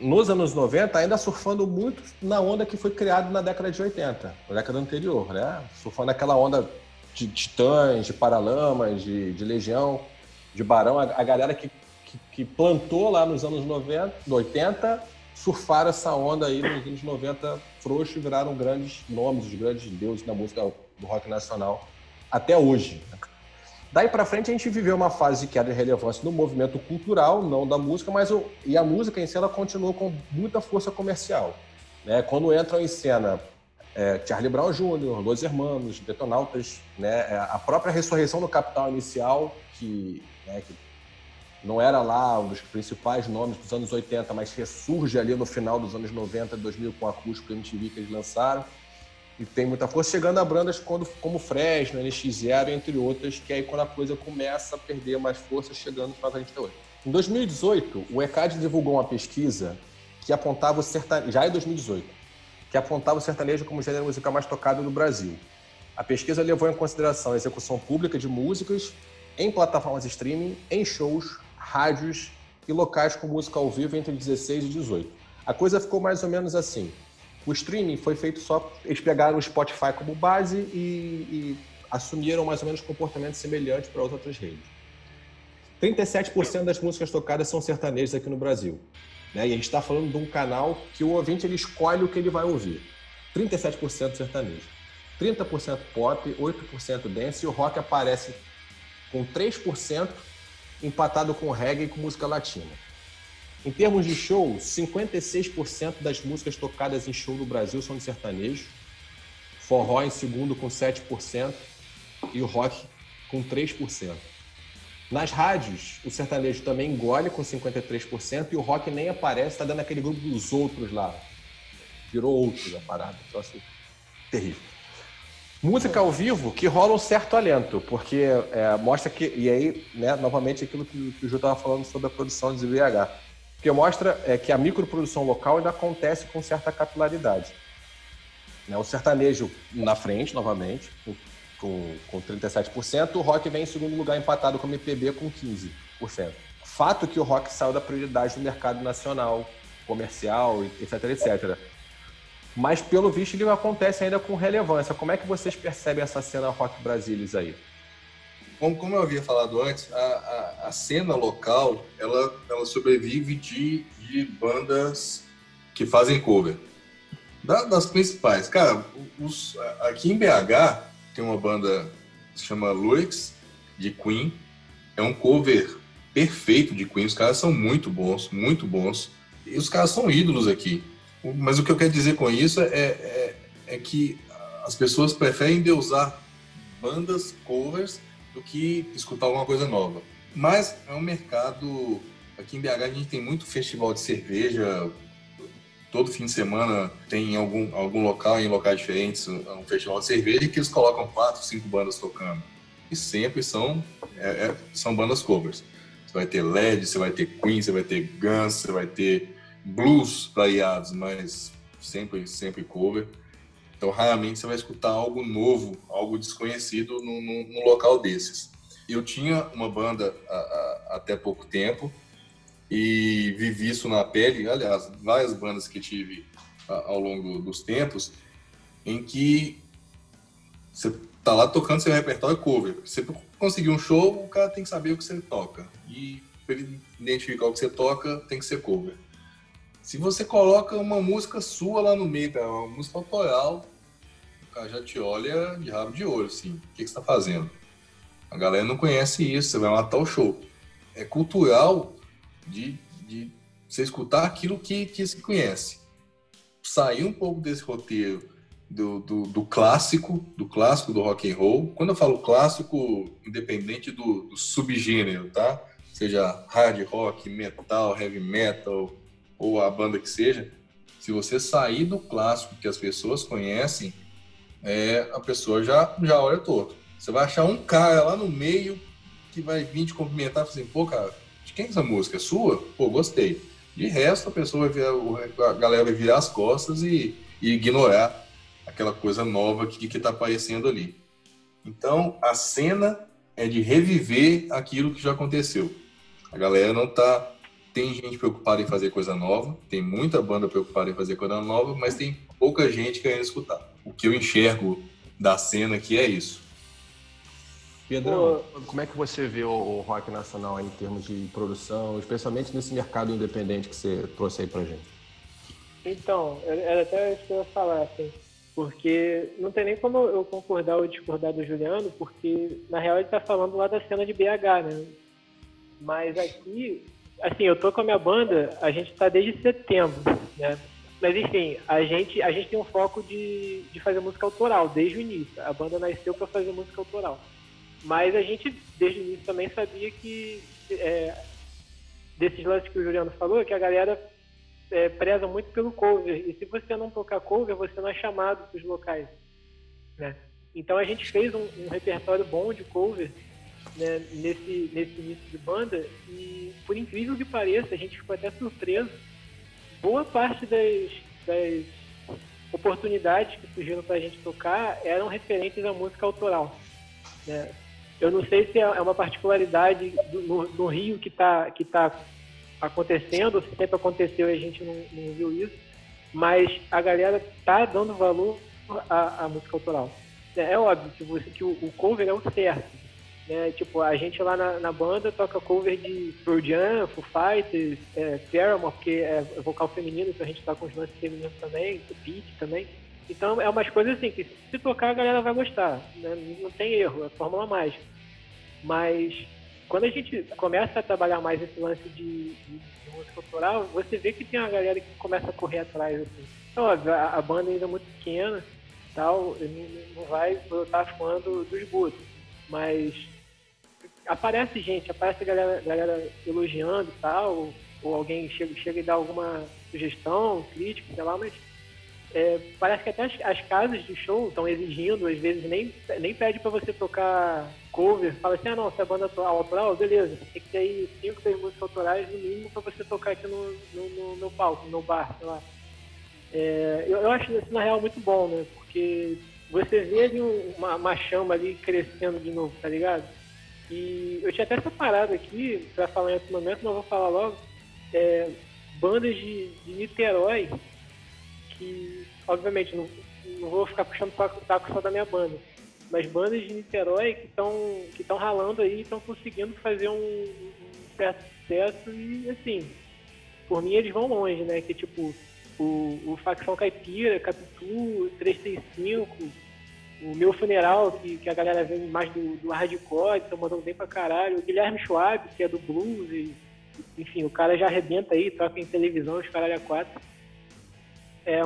Speaker 1: nos anos 90, ainda surfando muito na onda que foi criada na década de 80, na década anterior, né? Surfando aquela onda de titãs, de paralamas, de, de legião, de barão, a, a galera que, que, que, plantou lá nos anos 90, 80 surfaram essa onda aí nos anos 90 frouxo viraram grandes nomes, os grandes deuses da música do rock nacional até hoje. Né? Daí para frente a gente viveu uma fase de queda de relevância no movimento cultural, não da música, mas o, e a música em ela continuou com muita força comercial. Né? Quando entram em cena é, Charlie Brown Jr., Los Hermanos, Detonautas, né? É, a própria ressurreição do Capital Inicial, que, né, que não era lá um dos principais nomes dos anos 80, mas ressurge ali no final dos anos 90, 2000 com a acústico MTV que eles lançaram. E tem muita força, chegando a bandas quando, como Fresno, NX0, entre outras, que aí quando a coisa começa a perder mais força, chegando para a gente hoje. Em 2018, o ECAD divulgou uma pesquisa que apontava o sertanejo, já em 2018, que apontava o sertanejo como o gênero musical mais tocado no Brasil. A pesquisa levou em consideração a execução pública de músicas em plataformas de streaming, em shows, rádios e locais com música ao vivo entre 16 e 18. A coisa ficou mais ou menos assim. O streaming foi feito só. Eles pegaram o Spotify como base e, e assumiram mais ou menos comportamento semelhante para as outras redes. 37% das músicas tocadas são sertanejas aqui no Brasil. Né? E a gente está falando de um canal que o ouvinte ele escolhe o que ele vai ouvir. 37% sertanejo. 30% pop, 8% dance e o rock aparece com 3% empatado com reggae e com música latina. Em termos de show, 56% das músicas tocadas em show no Brasil são de sertanejo, forró em segundo com 7% e o rock com 3%. Nas rádios, o sertanejo também engole com 53% e o rock nem aparece, está dando aquele grupo dos outros lá. Virou outros a parada. Assim, terrível. Música ao vivo que rola um certo alento, porque é, mostra que. E aí, né, novamente, aquilo que, o Ju estava falando sobre a produção de VH. Porque mostra é, que a microprodução local ainda acontece com certa capilaridade. Né, o sertanejo na frente, novamente, com, com 37%, o rock vem em segundo lugar empatado com o MPB com 15%. Fato que o rock saiu da prioridade do mercado nacional, comercial, etc, etc. mas pelo visto ele acontece ainda com relevância. Como é que vocês percebem essa cena Rock Brasilis aí?
Speaker 3: Como, eu havia falado antes, a, a, a cena local ela, ela sobrevive de, de bandas que fazem cover. Da, das principais, cara, os, aqui em BH tem uma banda que se chama Luix, de Queen. É um cover perfeito de Queen. Os caras são muito bons, muito bons. E os caras são ídolos aqui. Mas o que eu quero dizer com isso é, é, é que as pessoas preferem deusar bandas covers do que escutar alguma coisa nova. Mas é um mercado. Aqui em BH a gente tem muito festival de cerveja. Todo fim de semana tem em algum, algum local, em locais diferentes, um festival de cerveja que eles colocam quatro, cinco bandas tocando. E sempre são, é, é, são bandas covers. Você vai ter LED, você vai ter Queen, você vai ter Guns, você vai ter blues variados, mas sempre, sempre cover. Então, raramente você vai escutar algo novo, algo desconhecido num, num local desses. Eu tinha uma banda a, a, até pouco tempo e vivi isso na pele. Aliás, várias bandas que tive a, ao longo dos tempos, em que você tá lá tocando seu repertório cover. Você conseguir um show, o cara tem que saber o que você toca. E para ele identificar o que você toca, tem que ser cover. Se você coloca uma música sua lá no meio, é uma música autoral, o cara já te olha de rabo de olho, assim. O que, você está fazendo? A galera não conhece isso, você vai matar o show. É cultural de, de você escutar aquilo que, que se conhece. Sair um pouco desse roteiro do, do, do, clássico, do clássico do rock and roll. Quando eu falo clássico, independente do, do subgênero, tá? Seja hard rock, metal, heavy metal, ou a banda que seja, se você sair do clássico que as pessoas conhecem, é, a pessoa já, já olha torto. Você vai achar um cara lá no meio que vai vir te cumprimentar e assim, pô, cara, de quem é essa música? É sua? Pô, gostei. De resto, a pessoa vai virar, a galera vai virar as costas e, e ignorar aquela coisa nova que está aparecendo ali. Então, a cena é de reviver aquilo que já aconteceu. A galera não está tem gente preocupada em fazer coisa nova, tem muita banda preocupada em fazer coisa nova, mas tem pouca gente querendo escutar. O que eu enxergo da cena aqui é isso.
Speaker 1: Pedro, como é que você vê o rock nacional em termos de produção, especialmente nesse mercado independente que você trouxe aí pra gente?
Speaker 4: Então, era até isso que eu ia falar, assim, porque não tem nem como eu concordar ou discordar do Juliano, porque na real ele está falando lá da cena de BH, né? Mas aqui assim, eu tô com a minha banda, a gente tá desde setembro, né? Mas enfim, a gente, a gente tem um foco de, de fazer música autoral desde o início. A banda nasceu para fazer música autoral. Mas a gente, desde o início, também sabia que é, desses lances que o Juliano falou, que a galera é, preza muito pelo cover. E se você não tocar cover, você não é chamado para os locais. Né? Então a gente fez um, um repertório bom de cover né, nesse, nesse início de banda e, por incrível que pareça, a gente ficou até surpreso. Boa parte das, das oportunidades que surgiram para a gente tocar eram referentes à música autoral. Né? Eu não sei se é, é uma particularidade do, no, Rio que está que tá acontecendo, ou se sempre aconteceu e a gente não, não viu isso, mas a galera tá dando valor à, à música autoral. É, é óbvio que, você, que o, o cover é o certo, né? Tipo, a gente lá na, na banda toca cover de Pearl Jam, Foo Fighters, é, Paramore, porque é vocal feminino, então a gente com os lances femininos também, Beat também. Então é umas coisas assim que se tocar a galera vai gostar, né? não tem erro, é fórmula mágica. Mas quando a gente começa a trabalhar mais esse lance de, de, de música autoral, você vê que tem uma galera que começa a correr atrás. Assim. Então, óbvio, a, a banda ainda é muito pequena, tal, não, não vai brotar fã do, dos Budos. Mas aparece gente, aparece galera, galera elogiando e tal, ou, ou, alguém chega, chega e dá alguma sugestão, crítica, sei lá, mas é, parece que até as, as, casas de show estão exigindo, às vezes nem, nem pede para você tocar cover, fala assim, ah não, se é banda autoral, beleza, tem que ter aí cinco, seis músicas autorais no mínimo para você tocar aqui no, no, no, no palco, no bar, sei lá. É, eu, eu, acho isso na real muito bom, né? Porque você vê ali uma, uma chama ali crescendo de novo, tá ligado? E eu tinha até separado aqui, para falar em outro momento, mas vou falar logo, é, bandas de, de Niterói que obviamente, não, não vou ficar puxando o taco só da minha banda, mas bandas de Niterói que estão que ralando aí, estão conseguindo fazer um, um, certo sucesso e assim, por mim eles vão longe, né? Que tipo o, o Facção Caipira, Capitu, 335, o meu funeral, que, que a galera vem mais do, do hardcore, estão mandando bem pra caralho, o Guilherme Schwab, que é do blues, e, enfim, o cara já arrebenta aí, toca em televisão, os caralho a quatro. É,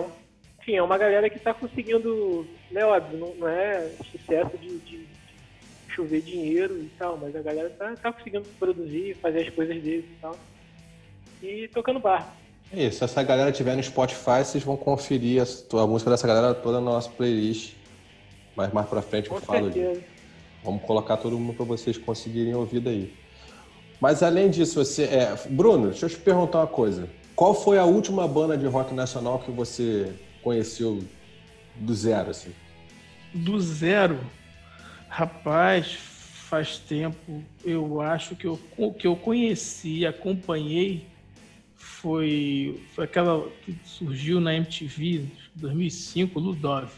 Speaker 4: enfim, é uma galera que está conseguindo, né, óbvio, não, não é sucesso de, de, de, chover dinheiro e tal, mas a galera tá, tá conseguindo produzir, fazer as coisas deles e tal. E tocando bar.
Speaker 1: É isso, se essa galera tiver no Spotify, vocês vão conferir a, a música dessa galera toda na nossa playlist. Mas mais pra frente eu Com falo certeza. disso. Vamos colocar todo mundo para vocês conseguirem ouvir daí. Mas além disso, você. É... Bruno, deixa eu te perguntar uma coisa. Qual foi a última banda de rock nacional que você conheceu do zero, assim?
Speaker 2: Do zero? Rapaz, faz tempo. Eu acho que eu, que eu conheci, acompanhei, foi, foi aquela que surgiu na MTV 2005, Ludov.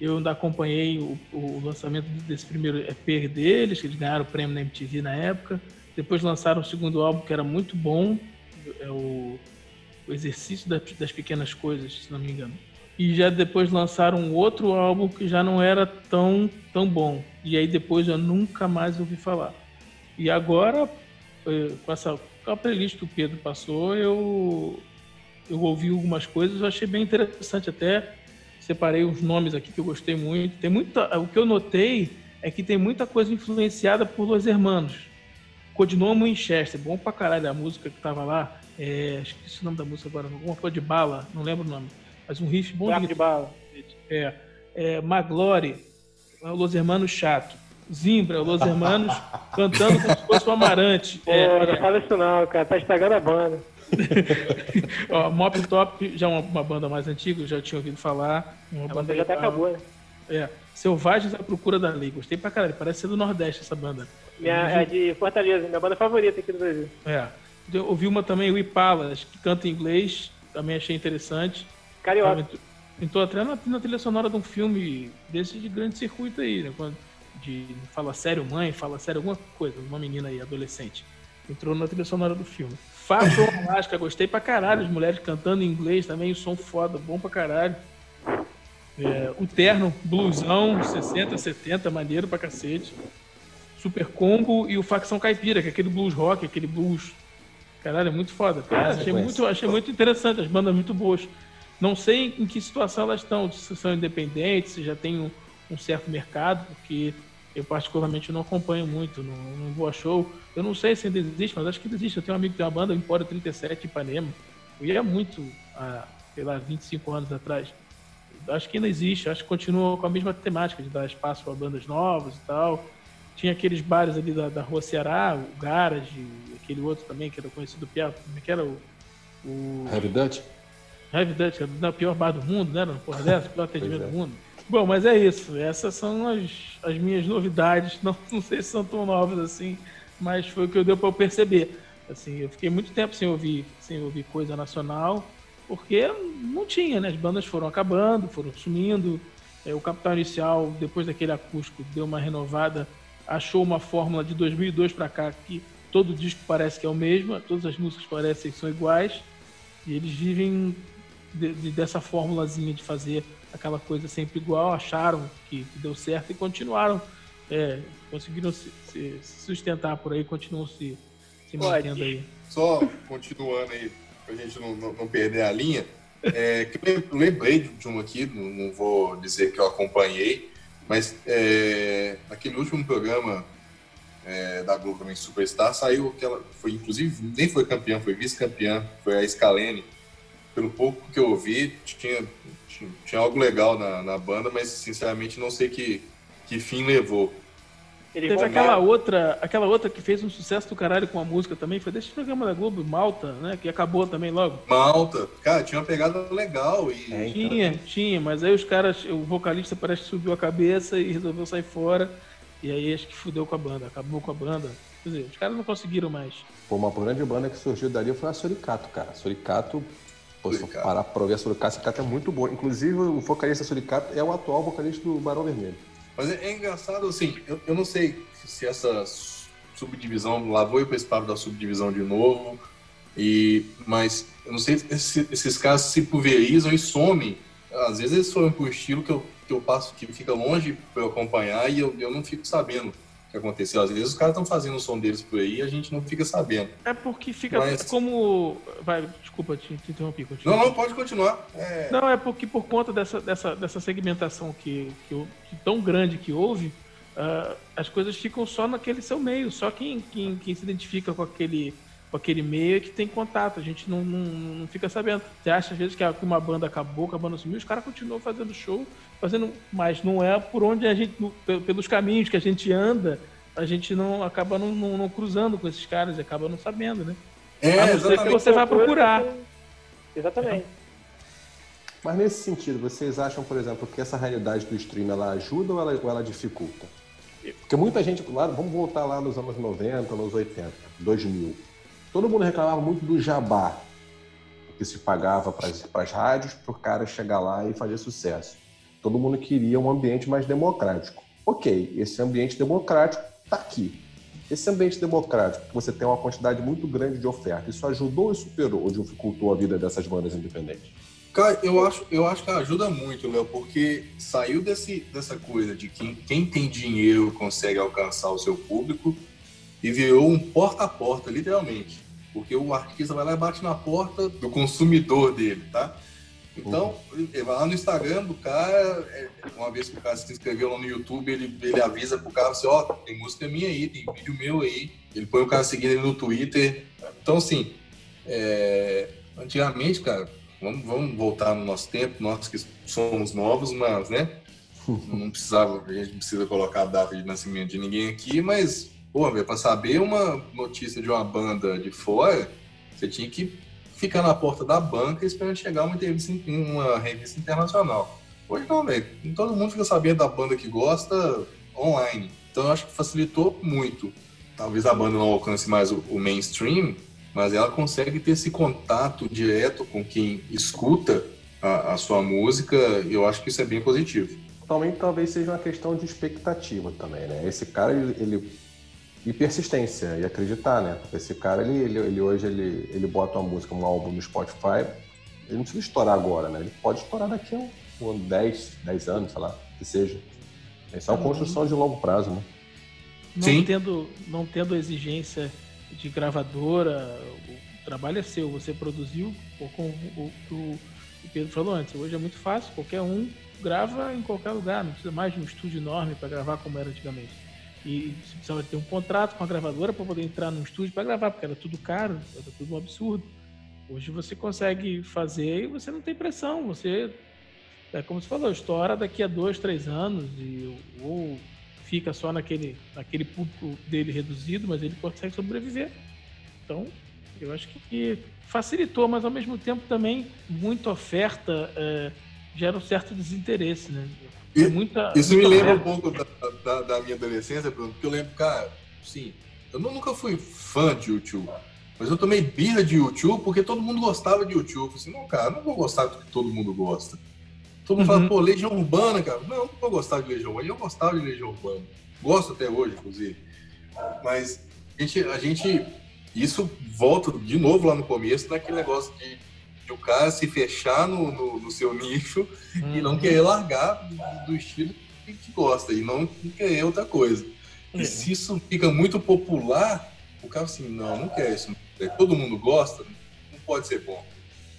Speaker 2: Eu ainda acompanhei o, o, lançamento desse primeiro EP deles, que eles ganharam o prêmio na MTV na época. Depois lançaram o segundo álbum, que era muito bom, é o, o Exercício das, das Pequenas Coisas, se não me engano. E já depois lançaram outro álbum que já não era tão, tão bom. E aí depois eu nunca mais ouvi falar. E agora, eh, com essa com a playlist que o Pedro passou, eu, eu ouvi algumas coisas, eu achei bem interessante até separei os nomes aqui que eu gostei muito. Tem muita, o que eu notei é que tem muita coisa influenciada por Los Hermanos. Codinome Winchester, bom pra caralho a música que tava lá. É, esqueci o nome da música agora, alguma coisa de bala, não lembro o nome. Mas um riff bom
Speaker 4: de, de bala.
Speaker 2: É, é Maglore, Los Hermanos chato. Zimbra, Los Hermanos (laughs) cantando como se fosse o Amarante.
Speaker 4: Pô, é, não fala isso não, cara, tá estragando a banda. (laughs)
Speaker 2: Ó, Mop Top já é uma, uma, banda mais antiga, já tinha ouvido falar. Uma
Speaker 4: a
Speaker 2: banda
Speaker 4: já até acabou, né?
Speaker 2: É. Selvagens à Procura da Lei. Gostei pra caralho. Parece ser do Nordeste essa banda.
Speaker 4: Minha, é de Fortaleza, minha banda favorita aqui do Brasil.
Speaker 2: É. Eu ouvi uma também, o Ipalas, que canta em inglês. Também achei interessante.
Speaker 4: Carioca.
Speaker 2: Entrou até na, na trilha sonora de um filme desse de grande circuito aí, né? Quando, de Fala Sério Mãe, Fala Sério alguma coisa, uma menina aí, adolescente. Entrou na trilha sonora do filme. Alaska, gostei pra caralho. As mulheres cantando em inglês também, o som foda, bom pra caralho. É, o Terno, blusão, 60, 70, maneiro pra cacete. Super Combo e o Facção Caipira, que é aquele blues rock, aquele blues. Caralho, é muito foda. Cara, achei, muito, achei muito interessante, as bandas muito boas. Não sei em que situação elas estão, se são independentes, se já tem um, um certo mercado, porque eu particularmente não acompanho muito, não, não vou a show. Eu não sei se ainda existe, mas acho que existe. Eu tenho um amigo que tem uma banda, Empório 37, em Ipanema. Eu ia muito há, sei lá, 25 anos atrás. Acho que ainda existe, acho que continua com a mesma temática de dar espaço para bandas novas e tal. Tinha aqueles bares ali da, da Rua Ceará, o Garage, aquele outro também que era conhecido como é que era o. o...
Speaker 1: Dutch?
Speaker 2: Heavy Dutch, que era o pior bar do mundo, né? Porra dessa, o pior (laughs) atendimento é. do mundo. Bom, mas é isso. Essas são as, as minhas novidades. (laughs) Não, não sei se são tão novas assim, mas foi o que eu deu para eu perceber. Assim, eu fiquei muito tempo sem ouvir, sem ouvir coisa nacional, porque não tinha, né? As bandas foram acabando, foram sumindo. É, o Capital Inicial, depois daquele acústico, deu uma renovada, achou uma fórmula de 2002 para cá que todo disco parece que é o mesmo, todas as músicas parecem que são iguais, e eles vivem de, de, dessa formulazinha de fazer aquela coisa sempre igual, acharam que, que deu certo e continuaram, é, conseguiram se, se, sustentar por aí, continuam se, se mantendo aí.
Speaker 3: Só continuando aí, pra gente não, não, não perder a linha, é, que eu lembrei de uma aqui, não, não, vou dizer que eu acompanhei, mas é, naquele último programa é, da Globo também, Superstar, saiu aquela, foi inclusive, nem foi campeã, foi vice-campeã, foi a Scalene. Pelo pouco que eu ouvi, tinha tinha algo legal na, na banda, mas sinceramente não sei que, que fim levou.
Speaker 2: Ele Teve aquela outra, aquela outra que fez um sucesso do caralho com a música também, foi desse programa da Globo, Malta, né? Que acabou também logo.
Speaker 3: Malta, cara, tinha uma pegada legal e.
Speaker 2: É, então... Tinha, tinha, mas aí os caras, o vocalista parece que subiu a cabeça e resolveu sair fora. E aí acho que fudeu com a banda, acabou com a banda. Quer dizer, os caras não conseguiram mais.
Speaker 1: Pô, uma grande banda que surgiu dali foi a Suricato, cara. Suricato Pô, se parar pra ver a Suricato, Suricato é muito bom. Inclusive, o vocalista Suricato é o atual vocalista do Barão Vermelho.
Speaker 3: Mas é, é engraçado, assim, eu, eu, não sei se essa subdivisão, lá vou eu para esse papo da subdivisão de novo, e, mas eu não sei se esses caras se pulverizam e somem. Às vezes eles somem por estilo que eu, que eu passo, que fica longe para eu acompanhar e eu, eu não fico sabendo que aconteceu. Às vezes os caras estão fazendo o som deles por aí e a gente não fica sabendo.
Speaker 2: É porque fica Mas... como. Vai, desculpa, te, te interrompi.
Speaker 3: Continua. Não, não, pode continuar.
Speaker 2: É... Não, é porque por conta dessa, dessa, dessa segmentação que, que, que tão grande que houve, uh, as coisas ficam só naquele seu meio. Só quem, quem, quem se identifica com aquele com aquele meio é que tem contato, a gente não, não, não, fica sabendo. Você acha às vezes que uma banda acabou, que a banda sumiu, os caras continuam fazendo show, fazendo, mas não é por onde a gente, pelos caminhos que a gente anda, a gente não acaba não, não, não cruzando com esses caras e acaba não sabendo, né?
Speaker 3: É, a não ser que
Speaker 2: você vai procurar.
Speaker 4: Exatamente.
Speaker 1: Mas nesse sentido, vocês acham, por exemplo, que essa realidade do stream ela ajuda ou ela, ou ela dificulta? Porque muita gente, claro, vamos voltar lá nos anos 90, nos 80, 2000 Todo mundo reclamava muito do jabá, que se pagava para as rádios para o cara chegar lá e fazer sucesso. Todo mundo queria um ambiente mais democrático. Ok, esse ambiente democrático está aqui. Esse ambiente democrático, você tem uma quantidade muito grande de oferta, isso ajudou ou superou ou dificultou a vida dessas bandas independentes?
Speaker 3: Cara, eu acho, eu acho que ajuda muito, Léo, porque saiu desse, dessa coisa de que quem tem dinheiro consegue alcançar o seu público e virou um porta a porta, literalmente. Porque o artista vai lá e bate na porta do consumidor dele, tá? Então, ele vai lá no Instagram do cara, é, uma vez que o cara se inscreveu lá no YouTube, ele, ele avisa pro cara assim, ó, oh, tem música minha aí, tem vídeo meu aí. Ele põe o cara seguindo ele no Twitter. Então, assim, é... antigamente, cara, vamos, vamos voltar no nosso tempo, nós que somos novos, mas, né? (laughs) Não precisava, a gente não precisa colocar a data de nascimento de ninguém aqui, mas Pô, meu, pra saber uma notícia de uma banda de fora, você tinha que ficar na porta da banca esperando chegar uma entrevista uma revista internacional. Hoje não, velho. Todo mundo fica sabendo da banda que gosta online. Então eu acho que facilitou muito. Talvez a banda não alcance mais o, o mainstream, mas ela consegue ter esse contato direto com quem escuta a, a sua música, e eu acho que isso é bem positivo.
Speaker 1: Também talvez seja uma questão de expectativa também, né? Esse cara, ele, ele e persistência e acreditar, né? Porque esse cara, ele, ele, ele, hoje, ele, ele bota uma música, um álbum no Spotify, ele não precisa estourar agora, né? Ele pode estourar daqui a um, um 10, 10 anos, sei lá, que seja. Isso é uma construção de longo prazo, né?
Speaker 2: Não Sim. Tendo, não tendo exigência de gravadora, o trabalho é seu, você produziu, como o, o, o Pedro falou antes, hoje é muito fácil, qualquer um grava em qualquer lugar, não precisa mais de um estúdio enorme para gravar como era antigamente. E precisava ter um contrato com a gravadora para poder entrar no estúdio para gravar, porque era tudo caro, era tudo um absurdo. Hoje você consegue fazer e você não tem pressão. Você, é como você falou, estoura daqui a dois, três anos e, ou fica só naquele, naquele público dele reduzido, mas ele consegue sobreviver. Então, eu acho que facilitou, mas ao mesmo tempo também muita oferta é, gera um certo desinteresse, né?
Speaker 3: E, muita, isso muita me lembra um pouco da, da, da, minha adolescência, porque eu lembro, cara, sim, eu nunca fui fã de YouTube, mas eu tomei birra de YouTube porque todo mundo gostava de YouTube. Eu assim, não, cara, não vou gostar do que todo mundo gosta. Todo mundo uhum. fala, pô, Legião Urbana, cara. Não, não vou gostar de Legião Urbana. Eu gostava de Legião Urbana. Gosto até hoje, inclusive. Mas a gente, a gente. Isso volta de novo lá no começo, naquele negócio de de o cara se fechar no, no, no seu nicho uhum. e não uhum. querer largar do, do estilo que, gosta e não querer outra coisa. E uhum. se isso fica muito popular, o cara assim, não, não quer isso. Todo mundo gosta, não pode ser bom.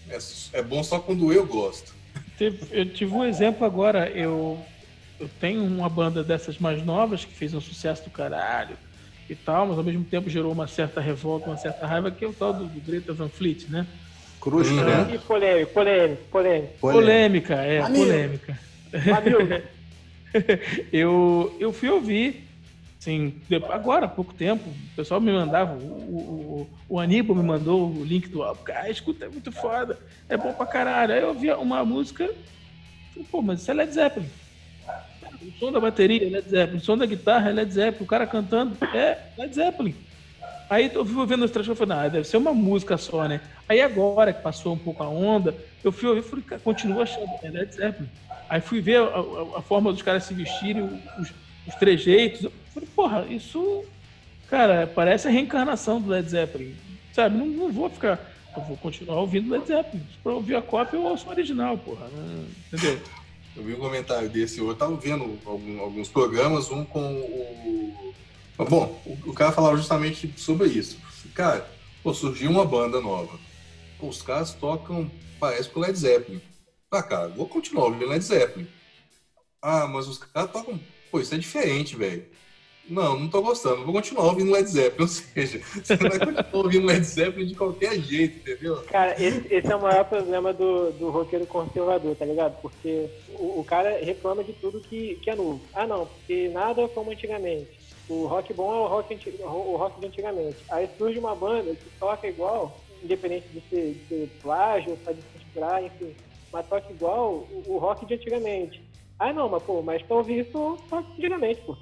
Speaker 3: É, é bom só quando eu gosto.
Speaker 2: Eu tive um exemplo agora, eu, eu tenho uma banda dessas mais novas que fez um sucesso do caralho e tal, mas ao mesmo tempo gerou uma certa revolta, uma certa raiva, que é o tal do, do Greta Van Fleet, né?
Speaker 1: Cruz, uhum.
Speaker 4: né? E polêmica, polêmica, polêmica.
Speaker 2: Polêmica, é, polêmica. (laughs) eu, eu fui ouvir, assim, agora há pouco tempo, o pessoal me mandava, o, o, o Aníbal me mandou o link do álbum, cara, escuta, é muito foda, é bom pra caralho. Aí eu ouvi uma música, falei, pô, mas isso é Led Zeppelin. O som da bateria é Led Zeppelin, o som da guitarra é Led Zeppelin, o cara cantando é Led Zeppelin. Aí eu fui ouvindo os trechos e falei, ah, deve ser uma música só, né? Aí agora que passou um pouco a onda, eu fui ouvir e falei, continua achando, é Led Zeppelin. Aí fui ver a, a, a forma dos caras se vestirem, os, os trejeitos. Eu falei, porra, isso, cara, parece a reencarnação do Led Zeppelin. Sabe, não, não vou ficar. Eu vou continuar ouvindo Led Zeppelin. Pra ouvir a cópia, eu ouço o original, porra. Né? Entendeu?
Speaker 3: Eu vi um comentário desse, eu estava vendo alguns programas, um com o. Bom, o cara falava justamente sobre isso. Cara, pô, surgiu uma banda nova. Pô, os caras tocam, parece com Led Zeppelin. Ah, cara, vou continuar ouvindo Led Zeppelin. Ah, mas os caras tocam. Pô, isso é diferente, velho. Não, não tô gostando. Vou continuar ouvindo Led Zeppelin. (laughs) Ou seja, você vai continuar ouvindo Led Zeppelin de qualquer jeito, entendeu?
Speaker 4: Cara, esse, esse é o maior problema do, do roqueiro conservador, tá ligado? Porque o, o, cara reclama de tudo que, que é novo. Ah, não, porque nada é como antigamente. O rock bom é o rock, antigo, o rock de antigamente. Aí surge uma banda que toca igual, independente de ser, de ser plágio, de se inspirar, enfim. Mas toca igual o, o rock de antigamente. Ah, não, mas pô, mas pra ouvir isso, toca antigamente, pô.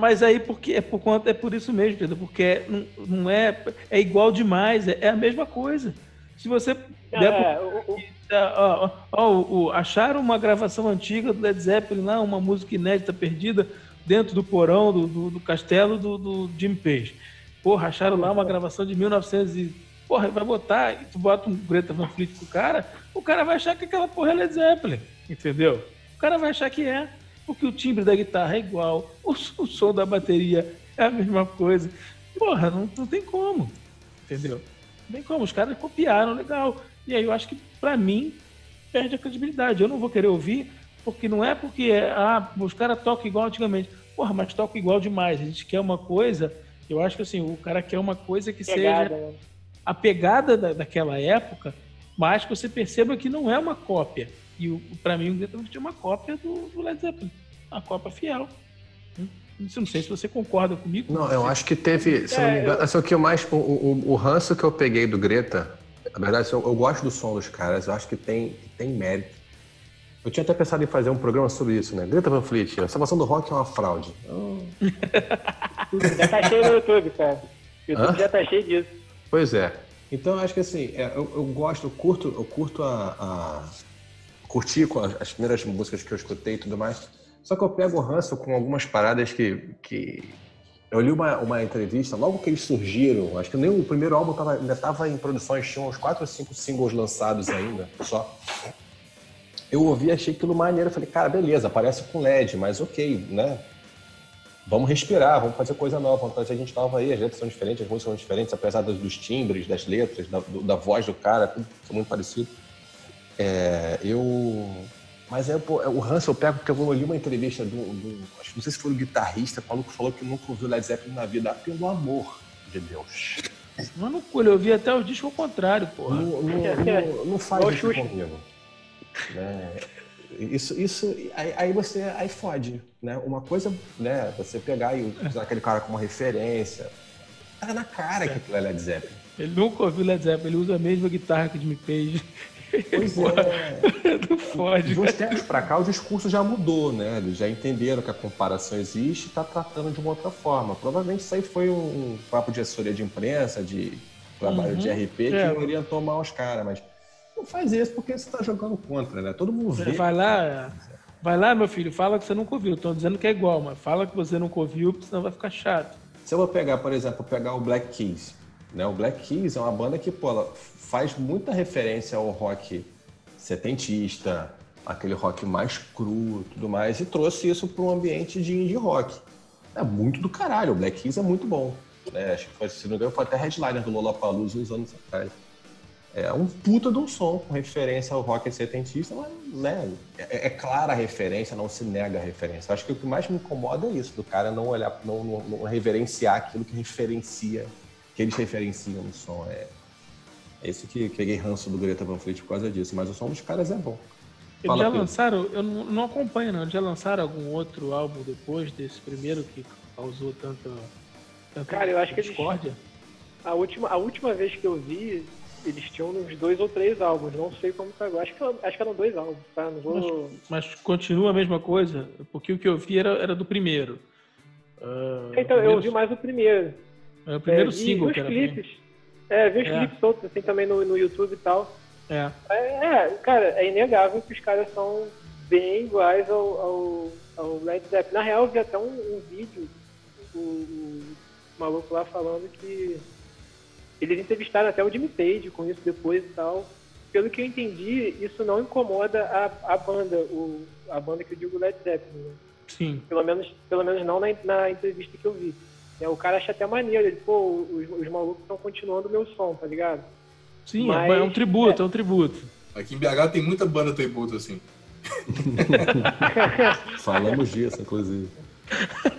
Speaker 2: Mas aí porque é por conta é por isso mesmo, Pedro, porque não, não é é igual demais, é, é a mesma coisa. Se você
Speaker 4: é, der por... o,
Speaker 2: ó, ó, ó, acharam uma gravação antiga do Led Zeppelin lá, uma música inédita perdida dentro do porão do, do, do castelo do, do Jim Page. Porra, acharam lá uma gravação de 1900 e porra, vai botar e tu bota um Greta Van Fleet pro cara, o cara vai achar que aquela porra é Led Zeppelin, entendeu? O cara vai achar que é porque o timbre da guitarra é igual, o, o som da bateria é a mesma coisa. Porra, não, não tem como, entendeu? Não tem como, os caras copiaram, legal. E aí eu acho que, para mim, perde a credibilidade. Eu não vou querer ouvir, porque não é porque é, ah, os caras tocam igual antigamente. Porra, mas tocam igual demais. A gente quer uma coisa, eu acho que assim, o cara quer uma coisa que pegada, seja né? a pegada da, daquela época, mas que você perceba que não é uma cópia e para mim o Glitter tinha uma cópia do, do Led Zeppelin, uma cópia fiel. Hum? Não sei se você concorda comigo.
Speaker 1: Não, eu acho que teve, se é, não me engano, eu... o que eu mais, o, o, o ranço que eu peguei do Greta, na verdade, eu, eu, gosto do som dos caras, eu acho que tem, tem mérito. Eu tinha até pensado em fazer um programa sobre isso, né? Greta Van Fleet, a salvação do rock é uma fraude. Oh.
Speaker 4: já tá cheio no YouTube, cara. O YouTube Hã? já tá cheio disso.
Speaker 1: Pois é. Então, eu acho que assim, é, eu, eu gosto, eu curto, eu curto a, a curti com as primeiras músicas que eu escutei e tudo mais. Só que eu pego o ranço com algumas paradas que, que... Eu li uma, uma entrevista, logo que eles surgiram, acho que nem o primeiro álbum tava, ainda estava em produções, tinha uns quatro ou cinco singles lançados ainda, só. Eu ouvi, achei aquilo maneiro, falei, cara, beleza, parece com LED, mas ok, né? Vamos respirar, vamos fazer coisa nova, vamos trazer gente nova aí, as letras são diferentes, as músicas são diferentes, apesar dos timbres, das letras, da, da voz do cara, tudo muito parecido. É, eu. Mas é, pô, o Hans eu pego porque eu li uma entrevista do, do. Acho que não sei se foi o guitarrista, o maluco falou que nunca ouviu Led Zeppelin na vida. Pelo amor de Deus.
Speaker 2: Mano, eu ouvi até o disco ao contrário, porra.
Speaker 1: Não, não, não, não faz isso comigo. Né? Isso, isso aí, aí, você aí fode, né? Uma coisa, né? Você pegar e usar aquele cara como referência. Tá na cara que aquilo é Led Zeppelin.
Speaker 2: Ele nunca ouviu Led Zeppelin, ele usa a mesma guitarra que Jimmy Page.
Speaker 1: Pois (laughs) é. Não pode. De uns tempos para cá, o discurso já mudou, né? Eles já entenderam que a comparação existe e está tratando de uma outra forma. Provavelmente isso aí foi um papo de assessoria de imprensa, de trabalho uhum. de RP, que é. orientou mal os caras, mas não faz isso porque você está jogando contra, né? Todo mundo vê.
Speaker 2: Vai lá, vai lá, meu filho, fala que você nunca ouviu. Estão dizendo que é igual, mas fala que você nunca ouviu, porque senão vai ficar chato.
Speaker 1: Se eu vou pegar, por exemplo, pegar o Black Keys, né? O Black Keys é uma banda que, pô, ela faz muita referência ao rock setentista, aquele rock mais cru tudo mais, e trouxe isso para um ambiente de indie rock. É muito do caralho, o Black Keys é muito bom. Né? Acho que foi, se não me engano, foi até headliner do Lollapalooza uns anos atrás. É um puta de um som com referência ao rock setentista, mas né, é, é, clara a referência, não se nega a referência. Acho que o que mais me incomoda é isso, do cara não olhar, não, não, não reverenciar aquilo que referencia que eles referenciam no som. É, é esse que peguei ranço do Greta Van Fleet por causa disso, mas o som dos caras é bom.
Speaker 2: Eles já lançaram, eu não, não, acompanho não, eles já lançaram algum outro álbum depois desse primeiro que causou tanta, tanta
Speaker 4: Cara, eu acho discórdia? que eles, a última, a última vez que eu vi, eles tinham uns dois ou três álbuns, não sei como tá agora. Acho que, acho que eram dois álbuns, tá? Não vou...
Speaker 2: mas, mas, continua a mesma coisa? Porque o que eu vi era, era do primeiro.
Speaker 4: Uh, então, primeiro... eu ouvi mais o primeiro.
Speaker 2: É o primeiro
Speaker 4: é,
Speaker 2: single era
Speaker 4: clipes. Bem. É, vi os
Speaker 2: É.
Speaker 4: clipes soltos assim também no, no YouTube e tal.
Speaker 2: É.
Speaker 4: É, é, cara, é inegável que os caras são bem iguais ao, ao, ao Led Zeppelin. Na real, eu vi até um, um vídeo, o, o maluco lá falando que eles entrevistaram até o Jimmy Page com isso depois e tal. Pelo que eu entendi, isso não incomoda a, a banda, o, a banda que eu digo Led Zeppelin. Né?
Speaker 2: Sim.
Speaker 4: Pelo menos, pelo menos não na, na entrevista que eu vi. É, o cara acha até maneiro, ele, pô, os, os malucos estão continuando o meu som, tá ligado?
Speaker 2: Sim,
Speaker 4: Mas-
Speaker 2: é um tributo, é. um tributo.
Speaker 3: Aqui em BH tem muita banda tributo, assim. (laughs)
Speaker 1: Falamos disso, inclusive.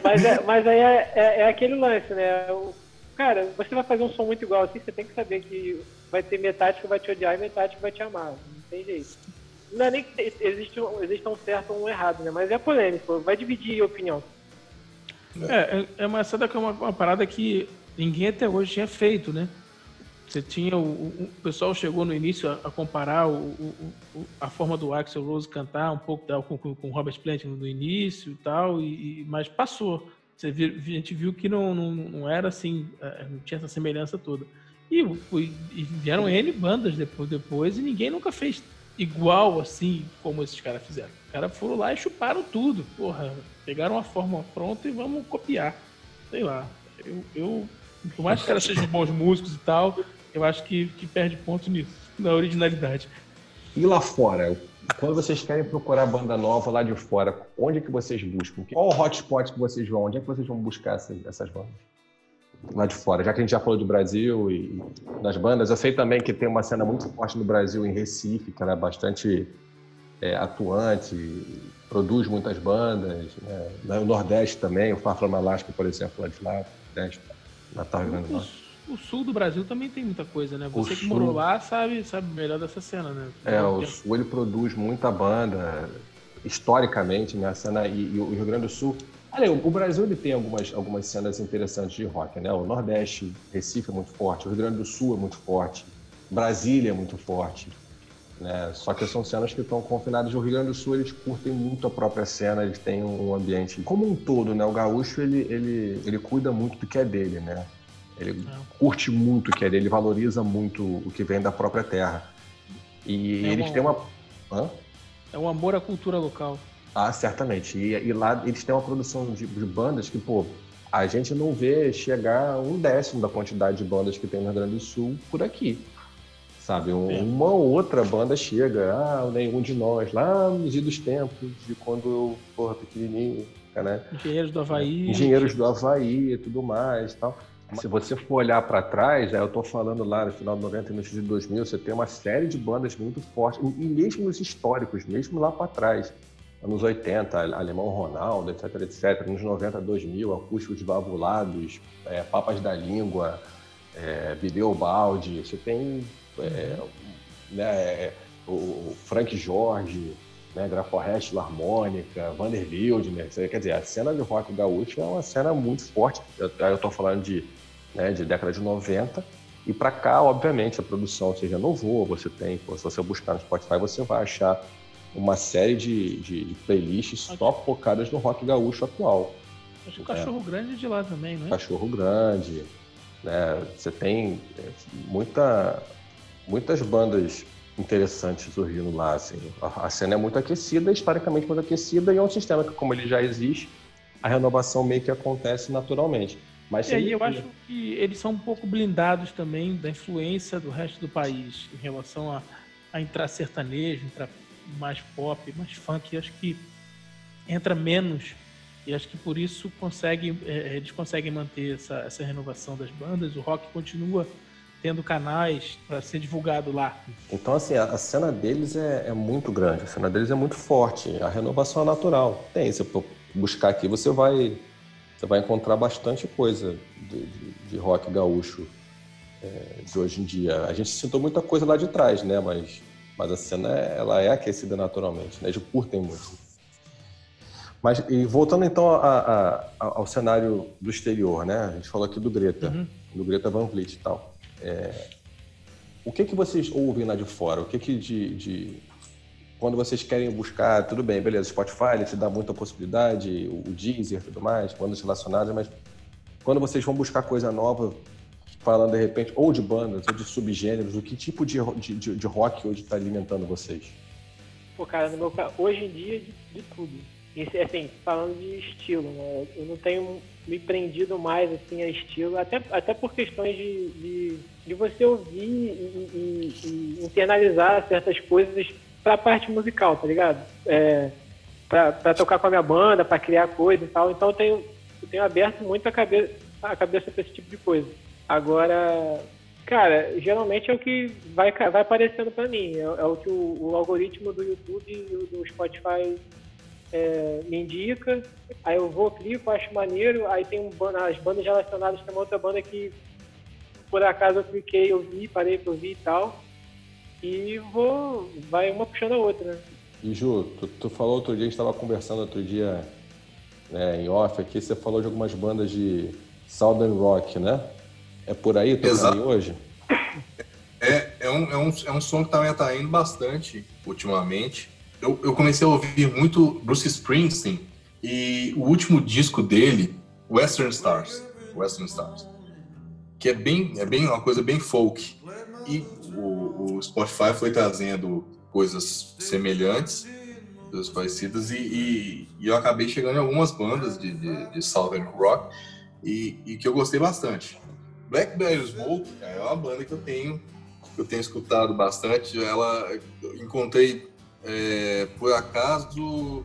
Speaker 4: Mas, é, mas aí é, é- é aquele lance, né? O- cara, você vai fazer um som muito igual assim, você tem que saber que vai ter metade que vai te odiar e metade que vai te amar. Não tem jeito. Não é nem que te- existe, existe um certo ou um errado, né? Mas é polêmico, vai dividir opinião.
Speaker 2: É, é- é uma, essa daqui é uma, uma parada que ninguém até hoje tinha feito, né? Você tinha o, o- o pessoal chegou no início a, a comparar o, a forma do Axel Rose cantar um pouco da, com, com, Robert Plant no início e tal, e- mas passou. Você viu, a gente viu que não, não, não era assim, eh, não tinha essa semelhança toda. E, e vieram N bandas depois, depois e ninguém nunca fez igual assim como esses caras fizeram. Os caras foram lá e chuparam tudo. Porra, pegaram a forma pronta e vamos copiar. Sei lá. Eu, eu por mais que os caras sejam bons músicos e tal, eu acho que, que perde ponto nisso, na originalidade.
Speaker 1: E lá fora, quando vocês querem procurar banda nova lá de fora, onde é que vocês buscam? Qual o hotspot que vocês vão? Onde é que vocês vão buscar essas, essas bandas? Lá de fora, já que a gente já falou do Brasil e das bandas, eu sei também que tem uma cena muito forte no Brasil em Recife, que ela é bastante é, atuante, produz muitas bandas. Né? No Nordeste também, o Far From Alaska, por exemplo, lá de lá, Nordeste, Natal, Rio Grande do Norte.
Speaker 2: O, o sul do Brasil também tem muita coisa, né?
Speaker 1: O
Speaker 2: Você que
Speaker 1: sul-
Speaker 2: morou lá sabe, sabe melhor dessa cena, né?
Speaker 1: É, o Sul ele produz muita banda, historicamente, né? A cena, e, e o Rio Grande do Sul. Olha, o Brasil ele tem algumas, algumas cenas interessantes de rock, né? O Nordeste, Recife é muito forte, o Rio Grande do Sul é muito forte, Brasília é muito forte. Né? Só que são cenas que estão confinadas. O Rio Grande do Sul eles curtem muito a própria cena, eles têm um ambiente como um todo, né? O gaúcho ele, ele, ele cuida muito do que é dele, né? Ele
Speaker 2: É.
Speaker 1: curte muito o que é dele, ele valoriza muito o que vem da própria terra. E
Speaker 2: É
Speaker 1: eles
Speaker 2: uma-
Speaker 1: têm uma. Hã?
Speaker 2: É um amor à cultura local.
Speaker 1: Ah, certamente. E, e lá eles têm uma produção de, de bandas que, pô, a gente não vê chegar um décimo da quantidade de bandas que tem no Rio Grande do Sul por aqui. Sabe? Um-
Speaker 2: É.
Speaker 1: Uma ou outra banda chega, ah, nenhum de nós, lá nos idos tempos, de quando eu, porra, pequenininho, né?
Speaker 2: Engenheiros do Havaí.
Speaker 1: Engenheiros do Havaí e tudo mais e tal. Se você for olhar para trás, eu estou falando lá no final de 90 e início de 2000, você tem uma série de bandas muito fortes, e mesmo os históricos, mesmo lá para trás, anos 80, Alemão Ronaldo, etc, etc, anos 90, 2000, Acústicos Valvulados, é, Papas da Língua, é, Balde, você tem é, né, o, Frank Jorge, né, Graforrest, Harmônica, Vander Wildner, né, quer dizer, a cena de rock gaúcho é uma cena muito forte. Eu, tô falando de, né, de década de 90 e para cá, obviamente, a produção se renovou, você tem, se você buscar no Spotify, você vai achar uma série de, de, de playlists só focadas no rock gaúcho atual.
Speaker 2: Acho que o Cachorro Grande é de lá também, não é?
Speaker 1: Cachorro Grande, né? Você tem é, muita, muitas bandas interessantes surgindo lá, assim. A, a cena é muito aquecida, historicamente muito aquecida, e é um sistema que, como ele já existe, a renovação meio que acontece naturalmente. Mas
Speaker 2: E aí eu acho que eles são um pouco blindados também da influência do resto do país em relação a, a entrar sertanejo, entrar mais pop, mais funk. Eu acho que entra menos e acho que por isso consegue, é, eles conseguem manter essa, essa renovação das bandas. O rock continua tendo canais para ser divulgado lá.
Speaker 1: Então, assim, a, a cena deles é, é muito grande, a cena deles é muito forte, a renovação é natural. Tem, se eu buscar aqui, você vai, você vai encontrar bastante coisa de, de, de rock gaúcho é, de hoje em dia. A gente sentou muita coisa lá de trás, né? Mas, mas a cena, ela é aquecida naturalmente, né? Eles curtem muito. Mas, e voltando então a, a, a, ao cenário do exterior, né? A gente falou aqui do Greta,
Speaker 2: Uhum.
Speaker 1: do Greta Van Vliet e tal. É, o que que vocês ouvem lá de fora? O que que de, de- quando vocês querem buscar, tudo bem, beleza, Spotify ele te dá muita possibilidade, o Deezer tudo mais, bandas relacionadas, mas quando vocês vão buscar coisa nova, falando de repente, ou de bandas, ou de subgêneros, o que tipo de, de, de rock hoje está alimentando vocês?
Speaker 4: Pô, cara, no meu hoje em dia, de, de tudo. E, assim, falando de estilo, né? Eu não tenho me prendido mais assim a estilo, até, até por questões de, de, de você ouvir e, e, e, internalizar certas coisas para a parte musical, tá ligado? É, para tocar com a minha banda, para criar coisa e tal. Então eu tenho, eu tenho aberto muito a cabeça, a cabeça para esse tipo de coisa. Agora, cara, geralmente é o que vai, vai aparecendo para mim. É, é, o que o, o, algoritmo do YouTube e do Spotify é, me indica. Aí eu vou, clico, acho maneiro. Aí tem um, as bandas relacionadas, tem uma outra banda que por acaso eu cliquei, eu vi, parei para ouvir e tal. E vou, vai uma puxando a outra, né?
Speaker 1: E Ju, tu, tu falou outro dia, a gente estava conversando outro dia né, em off aqui, você falou de algumas bandas de Southern Rock, né? É por aí, tô aí hoje?
Speaker 3: É, é, um, é, um, é um som que tá me atraindo bastante ultimamente. Eu, eu comecei a ouvir muito Bruce Springsteen e o último disco dele, Western Stars, Western Stars, que é bem, é bem uma coisa bem folk. E o, o Spotify foi trazendo coisas semelhantes, coisas parecidas, e, e, e, eu acabei chegando em algumas bandas de, de, de Southern Rock e, e, que eu gostei bastante. Blackberry Smoke é uma banda que eu tenho que eu tenho escutado bastante. Ela encontrei é, por acaso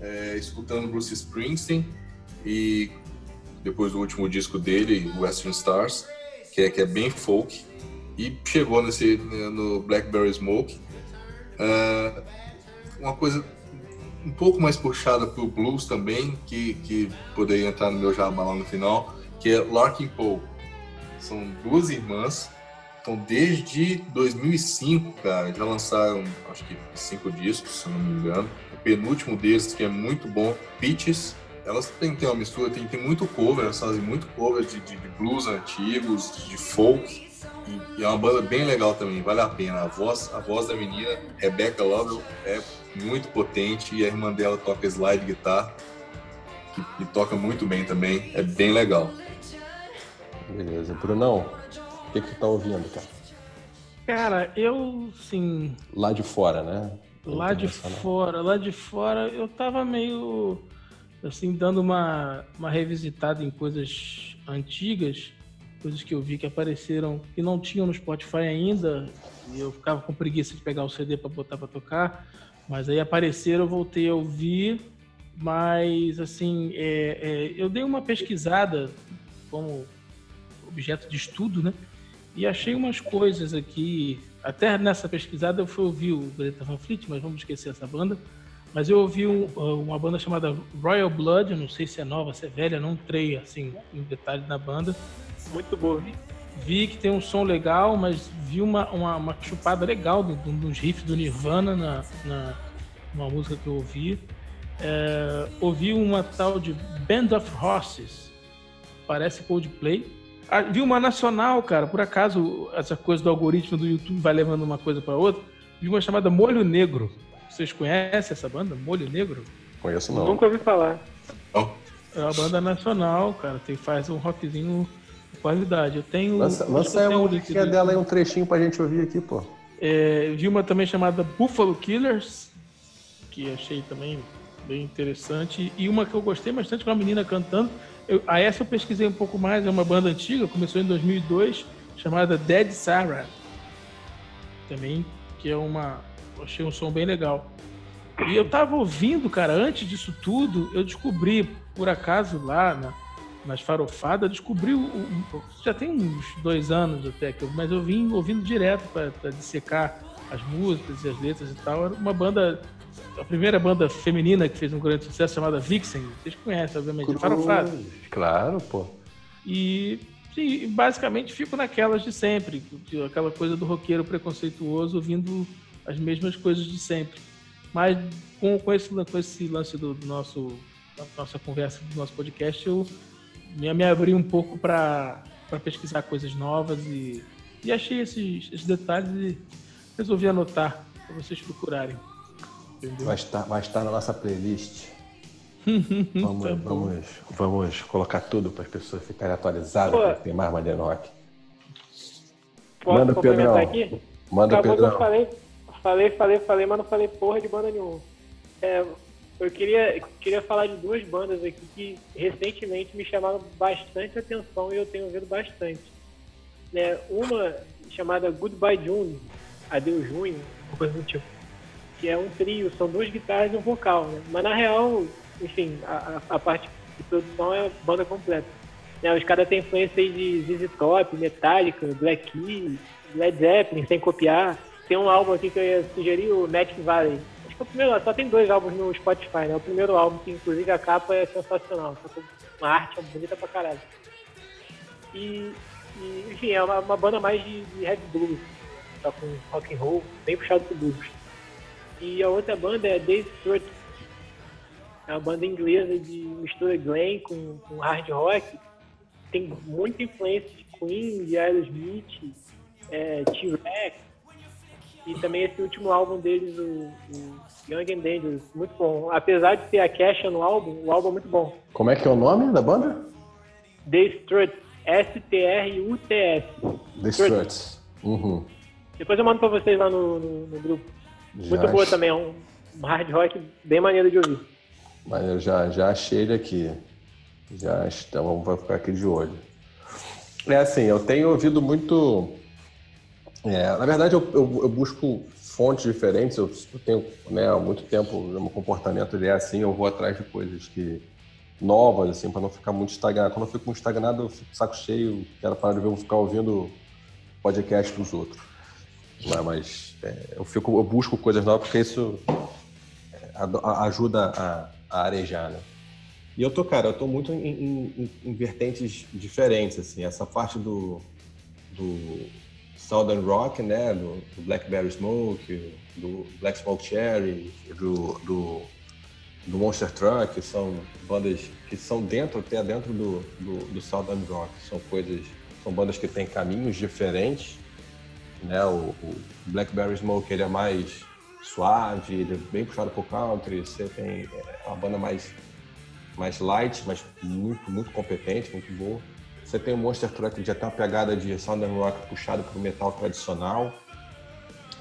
Speaker 3: é, escutando Bruce Springsteen e depois do último disco dele, Western Stars, que é, que é bem folk, e chegou nesse no Blackberry Smoke Uh, uma coisa um pouco mais puxada para o blues também, que, que poderia entrar no meu jabá lá no final, que é Larkin Poe. São duas irmãs, então desde 2005, cara, já lançaram acho que cinco discos, se não me engano. O penúltimo deles, que é muito bom, Peaches. Elas têm que ter uma mistura, tem, tem muito cover, elas fazem muito cover de, de, de blues antigos, de folk e, e, é uma banda bem legal também, vale a pena. A voz, a voz da menina, Rebecca Lovell, é muito potente e a irmã dela toca slide guitar, que, que toca muito bem também, é bem legal.
Speaker 1: Beleza. Brunão, o que, que tu tá ouvindo, cara?
Speaker 2: Cara, eu, sim.
Speaker 1: Lá de fora, né?
Speaker 2: Lá de fora, lá de fora, eu tava meio assim, dando uma, uma revisitada em coisas antigas coisas que eu vi que apareceram e não tinham no Spotify ainda, e eu ficava com preguiça de pegar o CD para botar para tocar, mas aí apareceram, eu voltei a ouvir, mas assim, é, é, eu dei uma pesquisada como objeto de estudo, né? E achei umas coisas aqui, até nessa pesquisada eu fui ouvir o Greta Van Fleet, mas vamos esquecer essa banda. Mas eu ouvi um, uma banda chamada Royal Blood, não sei se é nova, se é velha, não entrei assim em detalhe na banda,
Speaker 4: muito boa.
Speaker 2: Vi que tem um som legal, mas vi uma, uma, uma chupada legal dos do, do riffs do Nirvana na, na uma música que eu ouvi. É, ouvi uma tal de Band of Horses, parece Coldplay. Ah, vi uma nacional, cara, por acaso essa coisa do algoritmo do YouTube vai levando uma coisa para outra. Vi uma chamada Molho Negro. Vocês conhecem essa banda, Molho Negro?
Speaker 1: Conheço não.
Speaker 4: Nunca ouvi falar.
Speaker 2: É uma banda nacional, cara. Tem, faz um rockzinho qualidade. Eu tenho.
Speaker 1: Lança, lança aí uma música dela aí, um trechinho pra gente ouvir aqui, pô.
Speaker 2: É, vi uma também chamada Buffalo Killers, que achei também bem interessante. E uma que eu gostei bastante com a menina cantando. Eu, a essa eu pesquisei um pouco mais, é uma banda antiga, começou em 2002, chamada Dead Sarah. Também, que é uma. Achei um som bem legal. E eu tava ouvindo, cara, antes disso tudo, eu descobri, por acaso, lá na, nas farofadas, descobri, um, já tem uns dois anos até, que eu, mas eu vim ouvindo direto para dissecar as músicas e as letras e tal. Era uma banda, a primeira banda feminina que fez um grande sucesso chamada Vixen. Vocês conhecem, obviamente, farofada.
Speaker 1: Claro, pô.
Speaker 2: E sim, basicamente fico naquelas de sempre, aquela coisa do roqueiro preconceituoso ouvindo as mesmas coisas de sempre. Mas com, com, esse, com esse lance do, do nosso da nossa conversa, do nosso podcast, eu me, me abri um pouco para pesquisar coisas novas e, e achei esses, esses detalhes e resolvi anotar para vocês procurarem.
Speaker 1: Vai estar, vai estar na nossa playlist. (laughs) vamos, tá vamos, vamos colocar tudo para as pessoas ficarem atualizadas, para ter mais rock.
Speaker 4: Posso Manda Pedrão. aqui?
Speaker 1: Manda Acabou Pedrão.
Speaker 4: Que eu falei, falei, falei, falei, mas não falei porra de banda nenhuma. É, eu queria, queria falar de duas bandas aqui que recentemente me chamaram bastante atenção e eu tenho ouvido bastante. Né, uma chamada Goodbye June, Adeus Junho, coisa do tipo, que é um trio, são duas guitarras e um vocal, né? Mas na real, enfim, a, a parte de produção é banda completa. Né, os caras têm influência de ZZ Top, Metallica, Black Keys, Led Zeppelin, sem copiar. Tem um álbum aqui que eu ia sugerir, o Magic Valley. É o primeiro, só tem dois álbuns no Spotify, né? O primeiro álbum, que inclusive a capa é sensacional. Uma arte bonita pra caralho. E, e enfim, é uma, uma, banda mais de, de heavy blues. Tá com rock and roll, bem puxado pro blues. E a outra banda é Dave Stewart. É uma banda inglesa de mistura glam com, com hard rock. Tem muita influência de Queen, de Aerosmith, é, T-Rex, e também esse último álbum deles, o, o, Young and Dangerous, muito bom. Apesar de ter a Kesha no álbum, o álbum é muito bom.
Speaker 1: Como é que é o nome da banda?
Speaker 4: The Struts, S-T-R-U-T-S.
Speaker 1: The Struts. Uhum.
Speaker 4: Depois eu mando pra vocês lá no, no, no grupo. Já muito boa também, é um hard rock bem maneiro de ouvir.
Speaker 1: Mas eu já, já achei ele aqui. Já então vamos ficar aqui de olho. É assim, eu tenho ouvido muito é, na verdade, eu, eu, eu, busco fontes diferentes. Eu, eu tenho né, há muito tempo, meu comportamento é assim, eu vou atrás de coisas que novas, assim, para não ficar muito estagnado. Quando eu fico muito estagnado, eu fico saco cheio, quero parar de ver, vou ficar ouvindo podcast dos outros. Mas, mas é, eu, fico, eu busco coisas novas porque isso é, ajuda a, a arejar, né? E eu tô, cara, eu tô muito em, em, em vertentes diferentes, assim. Essa parte do, do Southern Rock, né, do, do, Blackberry Smoke, do Black Smoke Cherry, do, do, do, Monster Truck, são bandas que são dentro, até dentro do, do, do Southern Rock, são coisas, são bandas que têm caminhos diferentes, né, o, o Blackberry Smoke ele é mais suave, ele é bem puxado pro country, você tem é uma banda mais mais light, mas muito muito competente, muito boa. Você tem o Monster Truck que já tem uma pegada de Southern Rock puxado para o metal tradicional,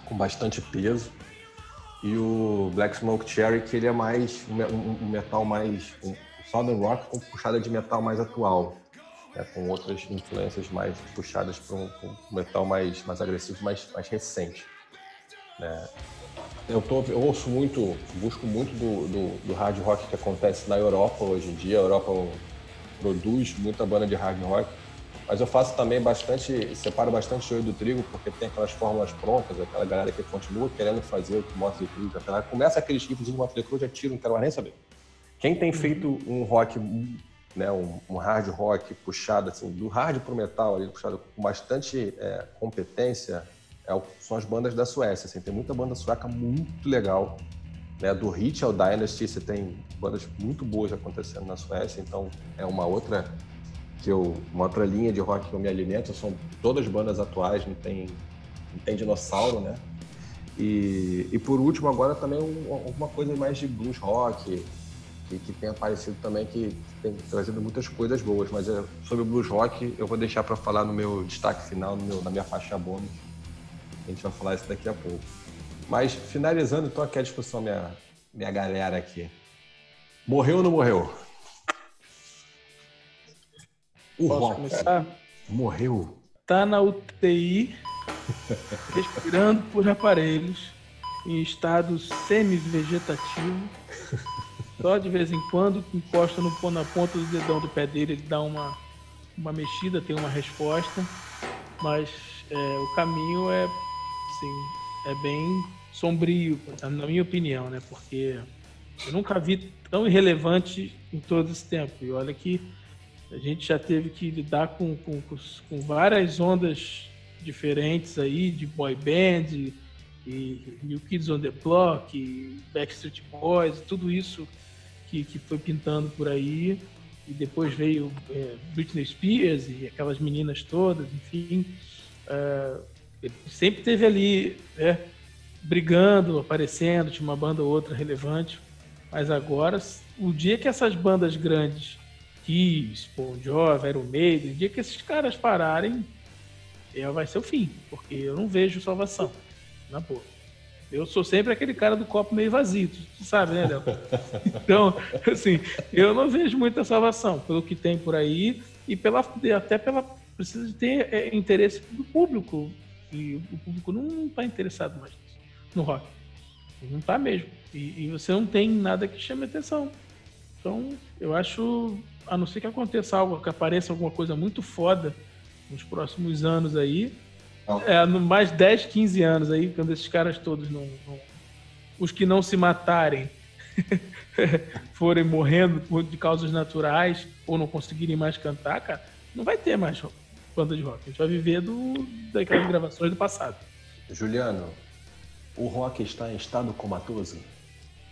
Speaker 1: com bastante peso. E o Black Smoke Cherry, que ele é mais um, um metal mais. Um Southern Rock com puxada de metal mais atual, né, com outras influências mais puxadas para um, um, metal mais, mais agressivo, mais, mais recente. Né. Eu, tô, eu ouço muito, busco muito do, do, do hard rock que acontece na Europa hoje em dia. A Europa produz muita banda de hard rock, mas eu faço também bastante, separo bastante o do trigo, porque tem aquelas fórmulas prontas, aquela galera que continua querendo fazer o que Motley Crue já fez. Começa aqueles riffs de Motley Crue, já tira, não quero mais nem saber. Quem tem uhum. feito um rock, né, um, um, hard rock puxado, assim, do hard pro metal, ali, puxado com bastante é, competência, é, são as bandas da Suécia. Assim, tem muita banda sueca muito legal, né, do Hit ao Dynasty, você tem bandas muito boas acontecendo na Suécia, então é uma outra que eu, uma outra linha de rock que eu me alimento, são todas bandas atuais, não tem, não tem dinossauro, né? E, e por último agora também alguma coisa mais de blues rock, que, que tem aparecido também, que tem trazido muitas coisas boas, mas é, sobre o blues rock eu vou deixar para falar no meu destaque final, meu, na minha faixa bônus. A gente vai falar isso daqui a pouco. Mas finalizando então aqui a discussão, minha, minha galera aqui. Morreu ou não morreu?
Speaker 2: O Posso Rock começar?
Speaker 1: morreu.
Speaker 2: Tá na UTI, (laughs) respirando por aparelhos, em estado semi-vegetativo. Só de vez em quando encosta no, na ponta do dedão do pé dele, ele dá uma, uma mexida, tem uma resposta. Mas é, o caminho é, assim, é bem sombrio, na minha opinião, né? Porque eu nunca vi tão irrelevante em todo esse tempo. E olha que a gente já teve que lidar com, com, com várias ondas diferentes aí, de boy band, e, e New Kids on the Block, Backstreet Boys, tudo isso que, que foi pintando por aí. E depois veio é, Britney Spears e aquelas meninas todas, enfim. Uh, sempre teve ali, né? Brigando, aparecendo, tinha uma banda ou outra relevante. Mas agora, o dia que essas bandas grandes, Kiss, Bon Jovi, Iron Maiden, o dia que esses caras pararem, é, vai ser o fim, porque eu não vejo salvação, na boa. Eu sou sempre aquele cara do copo meio vazio, tu sabe, né, Léo? (laughs) Então, assim, eu não vejo muita salvação pelo que tem por aí e pela, até pela. Precisa de ter é, interesse do público. E o público não está interessado mais no rock. Não está mesmo. E, e, você não tem nada que chame atenção. Então, eu acho, a não ser que aconteça algo, que apareça alguma coisa muito foda nos próximos anos aí, é, no mais 10, 15 anos aí, quando esses caras todos não. não os que não se matarem (laughs) forem morrendo de causas naturais ou não conseguirem mais cantar, cara, não vai ter mais banda de rock. A gente vai viver do, daquelas gravações do passado.
Speaker 1: Juliano, o rock está em estado comatoso?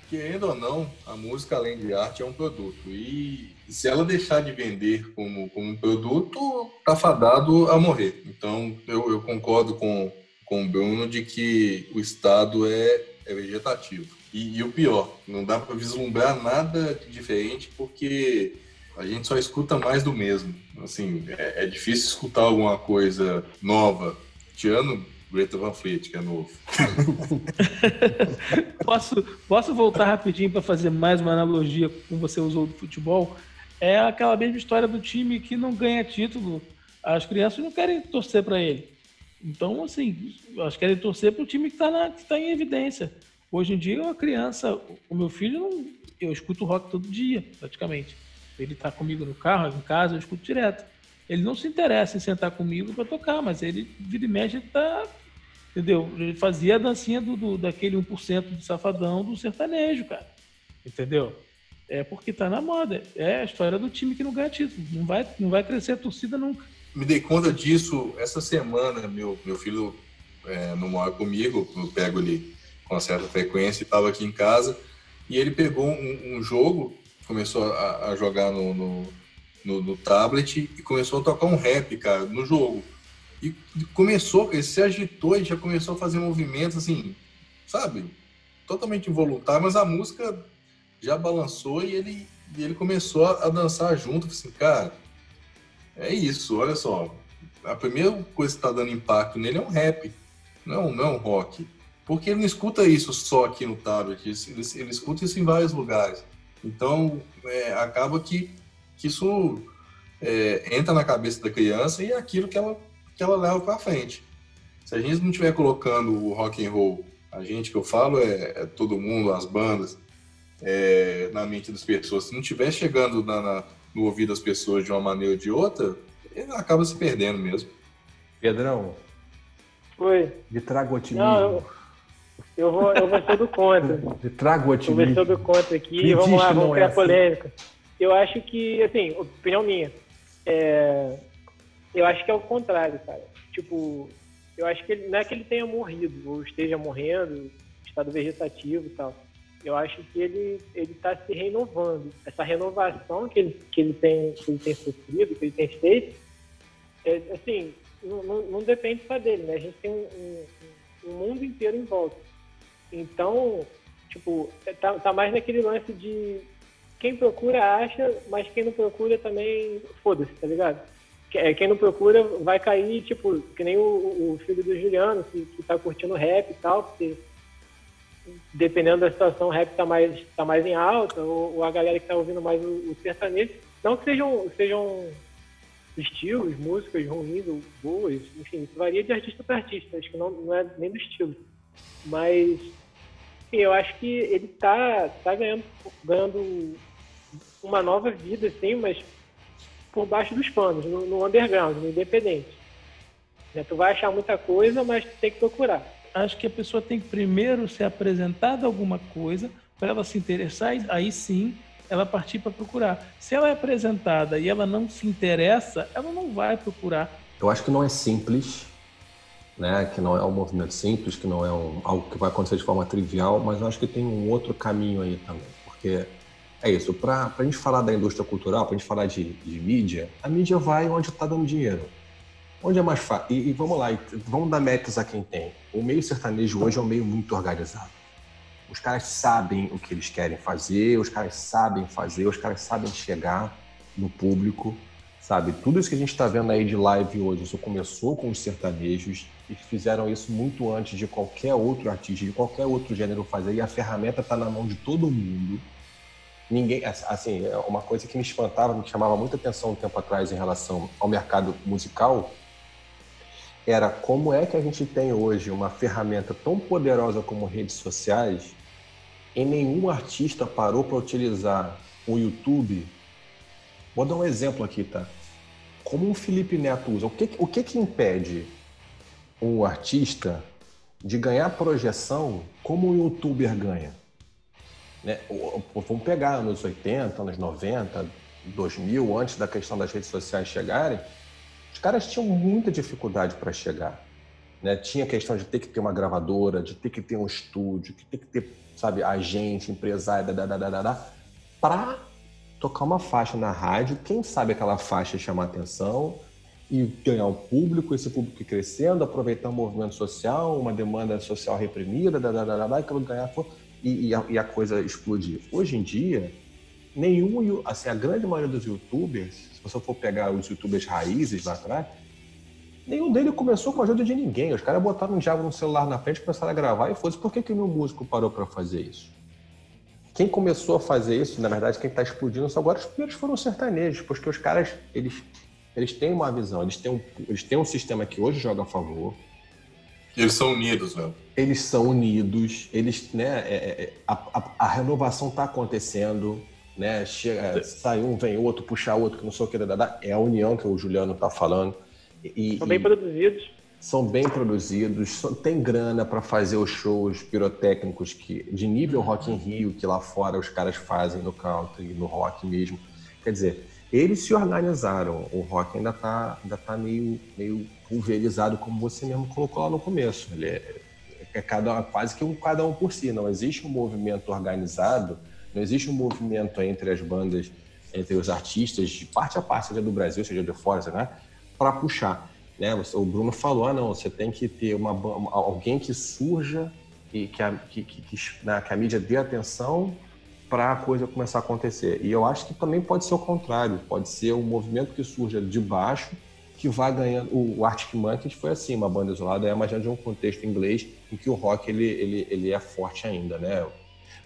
Speaker 3: Querendo ou não, a música, além de arte, é um produto. E se ela deixar de vender como, como produto, está fadado a morrer. Então, eu, eu, concordo com, com o Bruno de que o estado é, é vegetativo. E, e, o pior, não dá para vislumbrar nada diferente porque a gente só escuta mais do mesmo. Assim, é, é difícil escutar alguma coisa nova. Tiano Greta Van Fleet, que é novo. (laughs)
Speaker 2: posso, posso voltar rapidinho para fazer mais uma analogia com você usou do futebol? É aquela mesma história do time que não ganha título. As crianças não querem torcer para ele. Então, assim, elas querem torcer para o time que está tá em evidência. Hoje em dia, uma criança, o meu filho, não, eu escuto rock todo dia, praticamente. Ele está comigo no carro, em casa, eu escuto direto. Ele não se interessa em sentar comigo para tocar, mas ele vira e mexe, ele tá. Entendeu? Ele fazia a dancinha do, do, daquele 1% de safadão do sertanejo, cara. Entendeu? É porque tá na moda. É a história do time que não ganha título. Não vai, não vai crescer a torcida nunca.
Speaker 3: Me dei conta disso essa semana. Meu, meu filho é, não mora comigo, eu pego ele com certa frequência estava aqui em casa. E ele pegou um, um jogo, começou a, a jogar no, no no, no, tablet e começou a tocar um rap, cara, no jogo. E começou, ele se agitou e já começou a fazer movimentos assim, sabe? Totalmente involuntário, mas a música já balançou e ele, e ele começou a, dançar junto. Assim, cara, é isso, olha só. A primeira coisa que está dando impacto nele é um rap, não, não é um rock. Porque ele não escuta isso só aqui no tablet, ele, ele escuta isso em vários lugares. Então, é, acaba que que isso é, entra na cabeça da criança e é aquilo que ela, que ela leva para frente. Se a gente não estiver colocando o rock and roll, a gente que eu falo é, é todo mundo, as bandas, é, na mente das pessoas, se não estiver chegando na, na, no ouvido das pessoas de uma maneira ou de outra, ele acaba se perdendo mesmo.
Speaker 1: Pedrão.
Speaker 4: Oi.
Speaker 1: Me traga o otimismo. Não, eu,
Speaker 4: eu, vou, eu vou ser do contra. (laughs)
Speaker 1: Me traga o otimismo.
Speaker 4: Eu vou ser do contra aqui. vamos lá, vamos criar é assim. polêmica. Eu acho que, assim, opinião minha, é, eu acho que é o contrário, cara. Tipo, eu acho que ele, não é que ele tenha morrido ou esteja morrendo, estado vegetativo e tal. Eu acho que ele ele está se renovando. Essa renovação que ele, que ele tem que ele tem sofrido, que ele tem feito, é, assim, não, não, não, depende só dele, né? A gente tem um, um, um mundo inteiro em volta. Então, tipo, tá, tá mais naquele lance de quem procura acha, mas quem não procura também foda-se, tá ligado? É, quem não procura vai cair, tipo, que nem o, o filho do Juliano, que, que tá curtindo rap e tal, porque dependendo da situação, o rap tá mais, tá mais em alta, ou, ou a galera que tá ouvindo mais o, o, sertanejo. Não que sejam, sejam estilos, músicas ruins ou boas, enfim, isso varia de artista para artista, acho que não, não é nem do estilo. Mas, enfim, eu acho que ele tá, tá ganhando, ganhando uma nova vida, assim, mas por baixo dos panos, no, no underground, no independente. Né? Tu vai achar muita coisa, mas tu tem que procurar.
Speaker 2: Acho que a pessoa tem que primeiro ser apresentada alguma coisa para ela se interessar, e aí sim ela partir para procurar. Se ela é apresentada e ela não se interessa, ela não vai procurar.
Speaker 1: Eu acho que não é simples, né? Que não é um movimento simples, que não é um, algo que vai acontecer de forma trivial, mas eu acho que tem um outro caminho aí também, porque é isso. Para a gente falar da indústria cultural, para a gente falar de, de, mídia, a mídia vai onde está dando dinheiro. Onde é mais fácil. E, e, vamos lá, vamos dar méritos a quem tem. O meio sertanejo hoje é um meio muito organizado. Os caras sabem o que eles querem fazer, os caras sabem fazer, os caras sabem chegar no público, sabe? Tudo isso que a gente está vendo aí de live hoje, isso começou com os sertanejos e fizeram isso muito antes de qualquer outro artista, de qualquer outro gênero fazer, e a ferramenta está na mão de todo mundo. Ninguém, assim, é uma coisa que me espantava, me chamava muita atenção um tempo atrás em relação ao mercado musical, era como é que a gente tem hoje uma ferramenta tão poderosa como redes sociais e nenhum artista parou para utilizar o YouTube. Vou dar um exemplo aqui, tá? Como o Felipe Neto usa. O que, o que, que impede um artista de ganhar projeção como o youtuber ganha? Né? Vamos pegar anos 80, anos 90, 2000, antes da questão das redes sociais chegarem os caras tinham muita dificuldade para chegar. Né? Tinha a questão de ter que ter uma gravadora, de ter que ter um estúdio, de ter que ter, sabe, agente, empresário, para tocar uma faixa na rádio. Quem sabe aquela faixa chamar atenção e ganhar um público, esse público crescendo, aproveitar um movimento social, uma demanda social reprimida, e aquilo ganhar e, e, a, e a coisa explodir. Hoje em dia, nenhum, assim, a grande maioria dos youtubers se você for pegar os youtubers raízes lá atrás, nenhum deles começou com a ajuda de ninguém. Os caras botaram um diabo no celular na frente, começaram a gravar e fosse. Por que, que nenhum músico parou para fazer isso? Quem começou a fazer isso, na verdade, quem está explodindo são agora os primeiros foram os sertanejos, porque os caras, eles, eles têm uma visão, eles têm um, eles têm um sistema que hoje joga a favor.
Speaker 3: Eles são unidos, né?
Speaker 1: Eles são unidos, eles, né, é, é a, a, a renovação está acontecendo, né? Chega, sai um, vem outro, puxa outro, que não sei o que, é a união que o Juliano está falando.
Speaker 4: E, são bem e produzidos.
Speaker 1: São bem produzidos, tem grana para fazer os shows pirotécnicos que, de nível Rock in Rio, que lá fora os caras fazem no country, no rock mesmo. Quer dizer, eles se organizaram. O rock ainda está ainda tá meio, meio pulverizado, como você mesmo colocou lá no começo. Ele é, é cada, quase que um cada um por si. Não existe um movimento organizado não existe um movimento entre as bandas, entre os artistas, de parte a parte, seja do Brasil, seja de fora, né, para puxar. Né? O Bruno falou, ah, não, você tem que ter uma, alguém que surja e que a, que, que, que, né, que a mídia dê atenção para a coisa começar a acontecer. E eu acho que também pode ser o contrário, pode ser um movimento que surja de baixo que vai ganhando. O Arctic Monkeys foi assim, uma banda isolada, é mais de um contexto inglês em que o rock ele, ele, ele é forte ainda, né?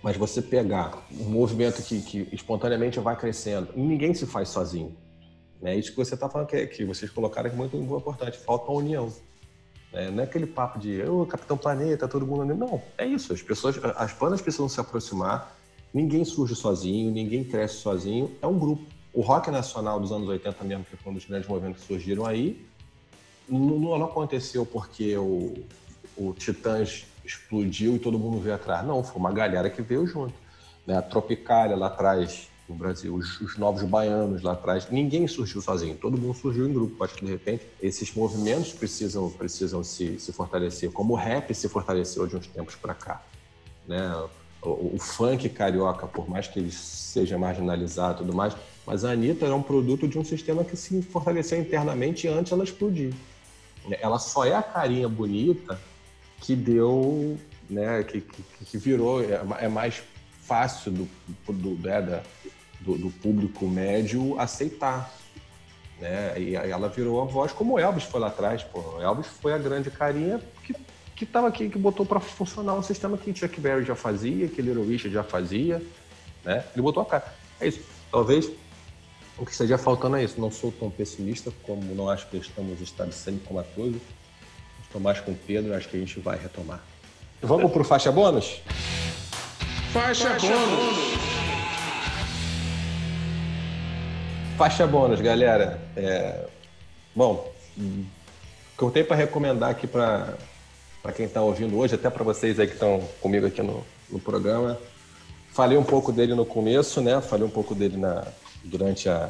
Speaker 1: Mas você pegar um movimento que, que espontaneamente vai crescendo, ninguém se faz sozinho. É isso que você está falando, que, que, vocês colocaram é muito, importante. Falta união. É, não é aquele papo de oh, Capitão Planeta, todo mundo. Não, é isso. As pessoas, as bandas precisam se aproximar. Ninguém surge sozinho, ninguém cresce sozinho. É um grupo. O rock nacional dos anos 80 mesmo, que foi um dos grandes movimentos que surgiram aí, não, não aconteceu porque o, o Titãs explodiu e todo mundo veio atrás. Não, foi uma galera que veio junto. Né? A Tropicália lá atrás, no Brasil, os, os, novos baianos lá atrás, ninguém surgiu sozinho, todo mundo surgiu em grupo. Acho que de repente esses movimentos precisam, precisam se, se fortalecer, como o rap se fortaleceu de uns tempos para cá. Né? O, o, funk carioca, por mais que ele seja marginalizado e tudo mais, mas a Anitta era um produto de um sistema que se fortaleceu internamente antes ela explodir. Ela só é a carinha bonita que deu, né, que, que, que virou, é, é mais fácil do, do, né, do, do, público médio aceitar. Né? E ela virou a voz como Elvis foi lá atrás. Pô. Elvis foi a grande carinha que, que tava aqui, que botou para funcionar um sistema que Chuck Berry já fazia, que Little Richard já fazia. Né? Ele botou a cara. É isso. Talvez o que esteja faltando é isso. Não sou tão pessimista como não acho que estamos estabelecendo como atores Estou mais com o Pedro, acho que a gente vai retomar. Vamos para o faixa bônus?
Speaker 2: Faixa, faixa bônus. bônus!
Speaker 1: Faixa bônus, galera. É... Bom, o que eu tenho para recomendar aqui para quem está ouvindo hoje, até para vocês aí que estão comigo aqui no, no programa, falei um pouco dele no começo, né? Falei um pouco dele na, durante a,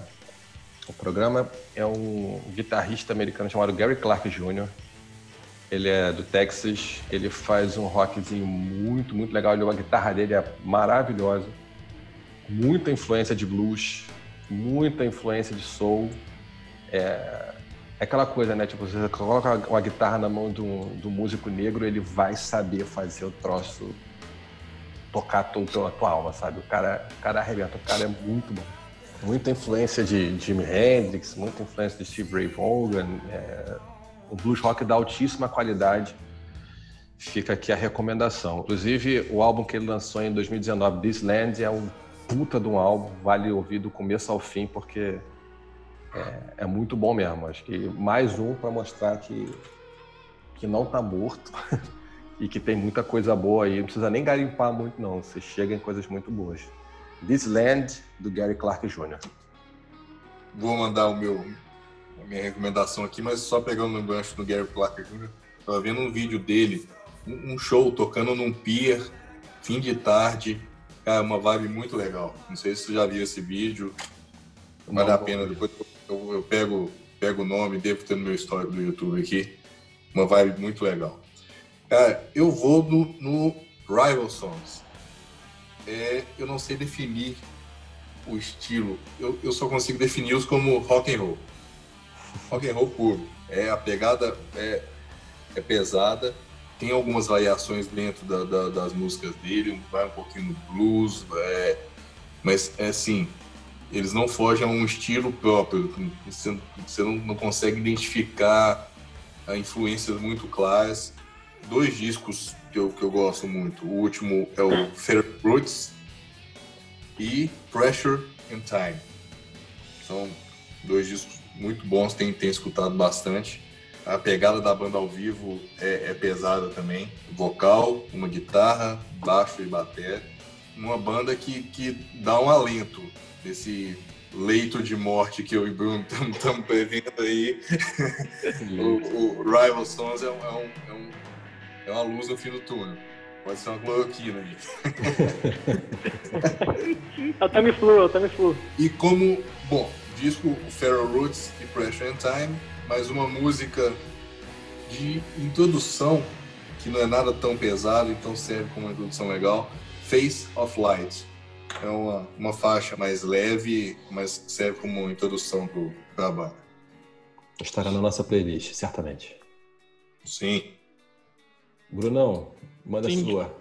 Speaker 1: o programa. É um guitarrista americano chamado Gary Clark Jr., ele é do Texas, ele faz um rockzinho muito, muito legal. a guitarra dele é maravilhosa. Muita influência de blues, muita influência de soul. É, é aquela coisa, né? Tipo, você coloca uma guitarra na mão do, do músico negro, ele vai saber fazer o troço tocar a tua, a tua alma, sabe? O cara, o cara arrebenta, o cara é muito bom. Muita influência de Jimi Hendrix, muita influência de Steve Ray Vaughan, é, um blues rock da altíssima qualidade. Fica aqui a recomendação. Inclusive, o álbum que ele lançou em 2019, This Land, é um puta de um álbum, vale ouvir do começo ao fim, porque é, é muito bom mesmo. Acho que mais um para mostrar que, que não tá morto (laughs) e que tem muita coisa boa aí. Não precisa nem garimpar muito, não. Você chega em coisas muito boas. This Land, do Gary Clark Jr.
Speaker 3: Vou mandar o meu, a minha recomendação aqui, mas só pegando no gancho do Gary Clark Jr. Tava vendo um vídeo dele, um show tocando num pier, fim de tarde. Cara, uma vibe muito legal. Não sei se você já viu esse vídeo. Vale a pena. Depois eu, eu, pego, pego o nome, devo ter no meu histórico do YouTube aqui. Uma vibe muito legal. Cara, eu vou no, no Rival Songs. É, eu não sei definir o estilo. Eu, eu só consigo defini-los como rock and roll. Rock and roll puro. É, a pegada é, é pesada. Tem algumas variações dentro da, da, das músicas dele. Vai um pouquinho no blues. É, mas, é assim, eles não fogem a um estilo próprio. Você, você não, não consegue identificar influências muito claras dois discos que eu, que eu gosto muito. O último é o Fair Roots e Pressure in Time. São dois discos muito bons, tem, tem escutado bastante. A pegada da banda ao vivo é, é pesada também. Vocal, uma guitarra, baixo e bateria. Uma banda que, que dá um alento desse leito de morte que eu e Bruno (laughs) estamos prevendo aí. (laughs) o, o, Rival Sons é um, é um, é um é uma luz no fim do túnel. Pode ser uma cloroquina aí.
Speaker 4: é o Tamiflu, é o Tamiflu.
Speaker 3: E como, bom, disco Feral Roots e Pressure and Time, mais uma música de introdução que não é nada tão pesado, então serve como uma introdução legal. Face of Light. É uma, uma faixa mais leve, mas serve como introdução para a banda.
Speaker 1: Estará na nossa playlist, certamente.
Speaker 3: Sim.
Speaker 1: Brunão, manda Sim. sua.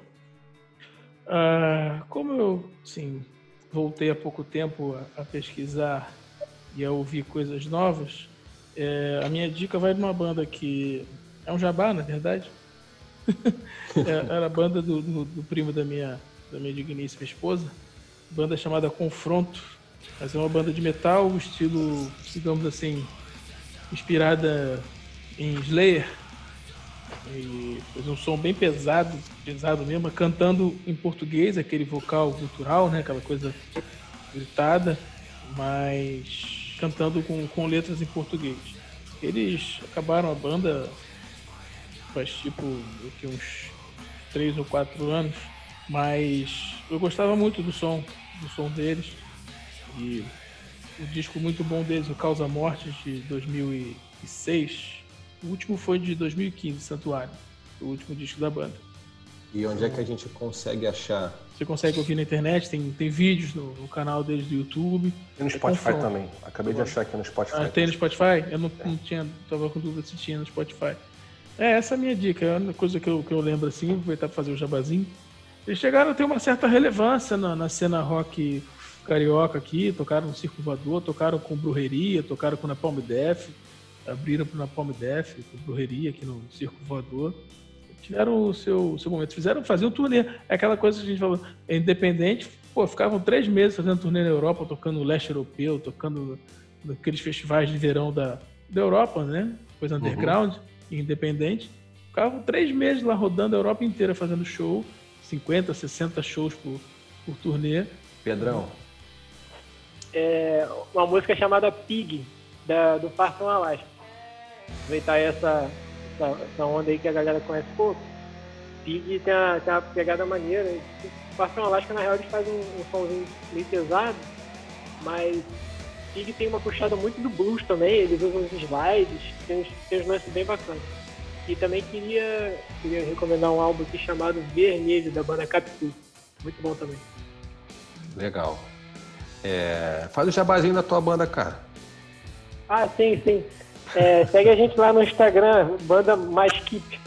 Speaker 2: Ah, como eu, sim, voltei há pouco tempo a, a pesquisar e a ouvir coisas novas, é, a minha dica vai de uma banda que é um jabá, na verdade. (laughs) é, era a banda do, do, do, primo da minha, da minha digníssima esposa, banda chamada Confronto. Mas é uma banda de metal, estilo, digamos assim, inspirada em Slayer, e fez um som bem pesado, pesado mesmo, cantando em português, aquele vocal cultural, né? Aquela coisa gritada, mas cantando com, com letras em português. Eles acabaram a banda faz tipo aqui, uns três ou quatro anos, mas eu gostava muito do som, do som deles. E o disco muito bom deles, o Causa Mortes de 2006, o último foi de 2015, Santuário, o último disco da banda.
Speaker 1: E onde é que a gente consegue achar?
Speaker 2: Você consegue ouvir na internet, tem, tem vídeos no, no canal deles do YouTube.
Speaker 1: Tem no Spotify também. Acabei de achar aqui no Spotify. Ah,
Speaker 2: tem no Spotify? Eu não, não tinha, tava com dúvida se tinha no Spotify. É, essa é a minha dica. É uma coisa que eu, que eu lembro assim, vou aproveitar para fazer o jabazinho. Eles chegaram a ter uma certa relevância na, na cena rock carioca aqui, tocaram no Circo Voador, tocaram com Brujeria, tocaram com Napalm Death abriram para Napalm Death, Brujeria aqui no Circo Voador. Tiveram o seu, seu momento. Fizeram fazer um turnê. É aquela coisa que a gente falou, é independente. Pô, ficavam três meses fazendo turnê na Europa, tocando o leste europeu, tocando naqueles festivais de verão da, da Europa, né? Coisa uhum. underground, uhum. independente. Ficavam três meses lá rodando a Europa inteira fazendo show, 50, 60 shows por, por turnê.
Speaker 1: Pedrão.
Speaker 4: É uma música chamada Pig, da, do Parton Alasca aproveitar essa, essa, essa, onda aí que a galera conhece pouco. Pig tem, a, tem uma pegada maneira. O Parfum Alaska, na real, eles fazem um, um somzinho meio pesado, mas Pig tem uma puxada muito do blues também, eles usam os slides, tem uns, tem uns lances bem bacanas. E também queria, queria recomendar um álbum aqui chamado Vermelho, da banda Capitu. Muito bom também.
Speaker 1: Legal. É, faz o jabazinho da tua banda, cara.
Speaker 4: Ah, sim, sim. É, segue a gente lá no Instagram, Banda Mais Keep.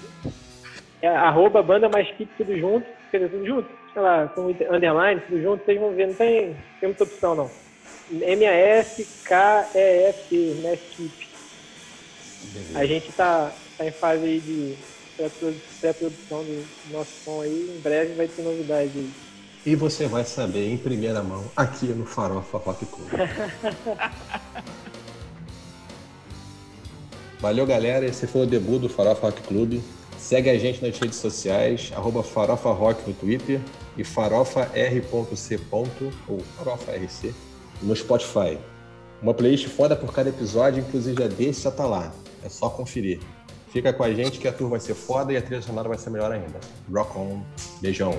Speaker 4: É, arroba Banda Mais Keep, tudo junto. escrever tudo junto, sei lá, com underline, tudo junto, vocês vão ver, não tem, tem muita opção não. M-A-S-K-E-F, Mesquip. A gente está tá em fase aí de pré-produção do nosso som aí, em breve vai ter novidade aí.
Speaker 1: E você vai saber em primeira mão aqui no Farofa Rock Club. (laughs) Valeu, galera. Esse foi o debut do Farofa Rock Club. Segue a gente nas redes sociais, arroba Farofa Rock no Twitter e farofar.c. ou farofarc no Spotify. Uma playlist foda por cada episódio, inclusive a desse já tá lá. É só conferir. Fica com a gente que a tour vai ser foda e a trilha sonora vai ser melhor ainda. Rock on. Beijão.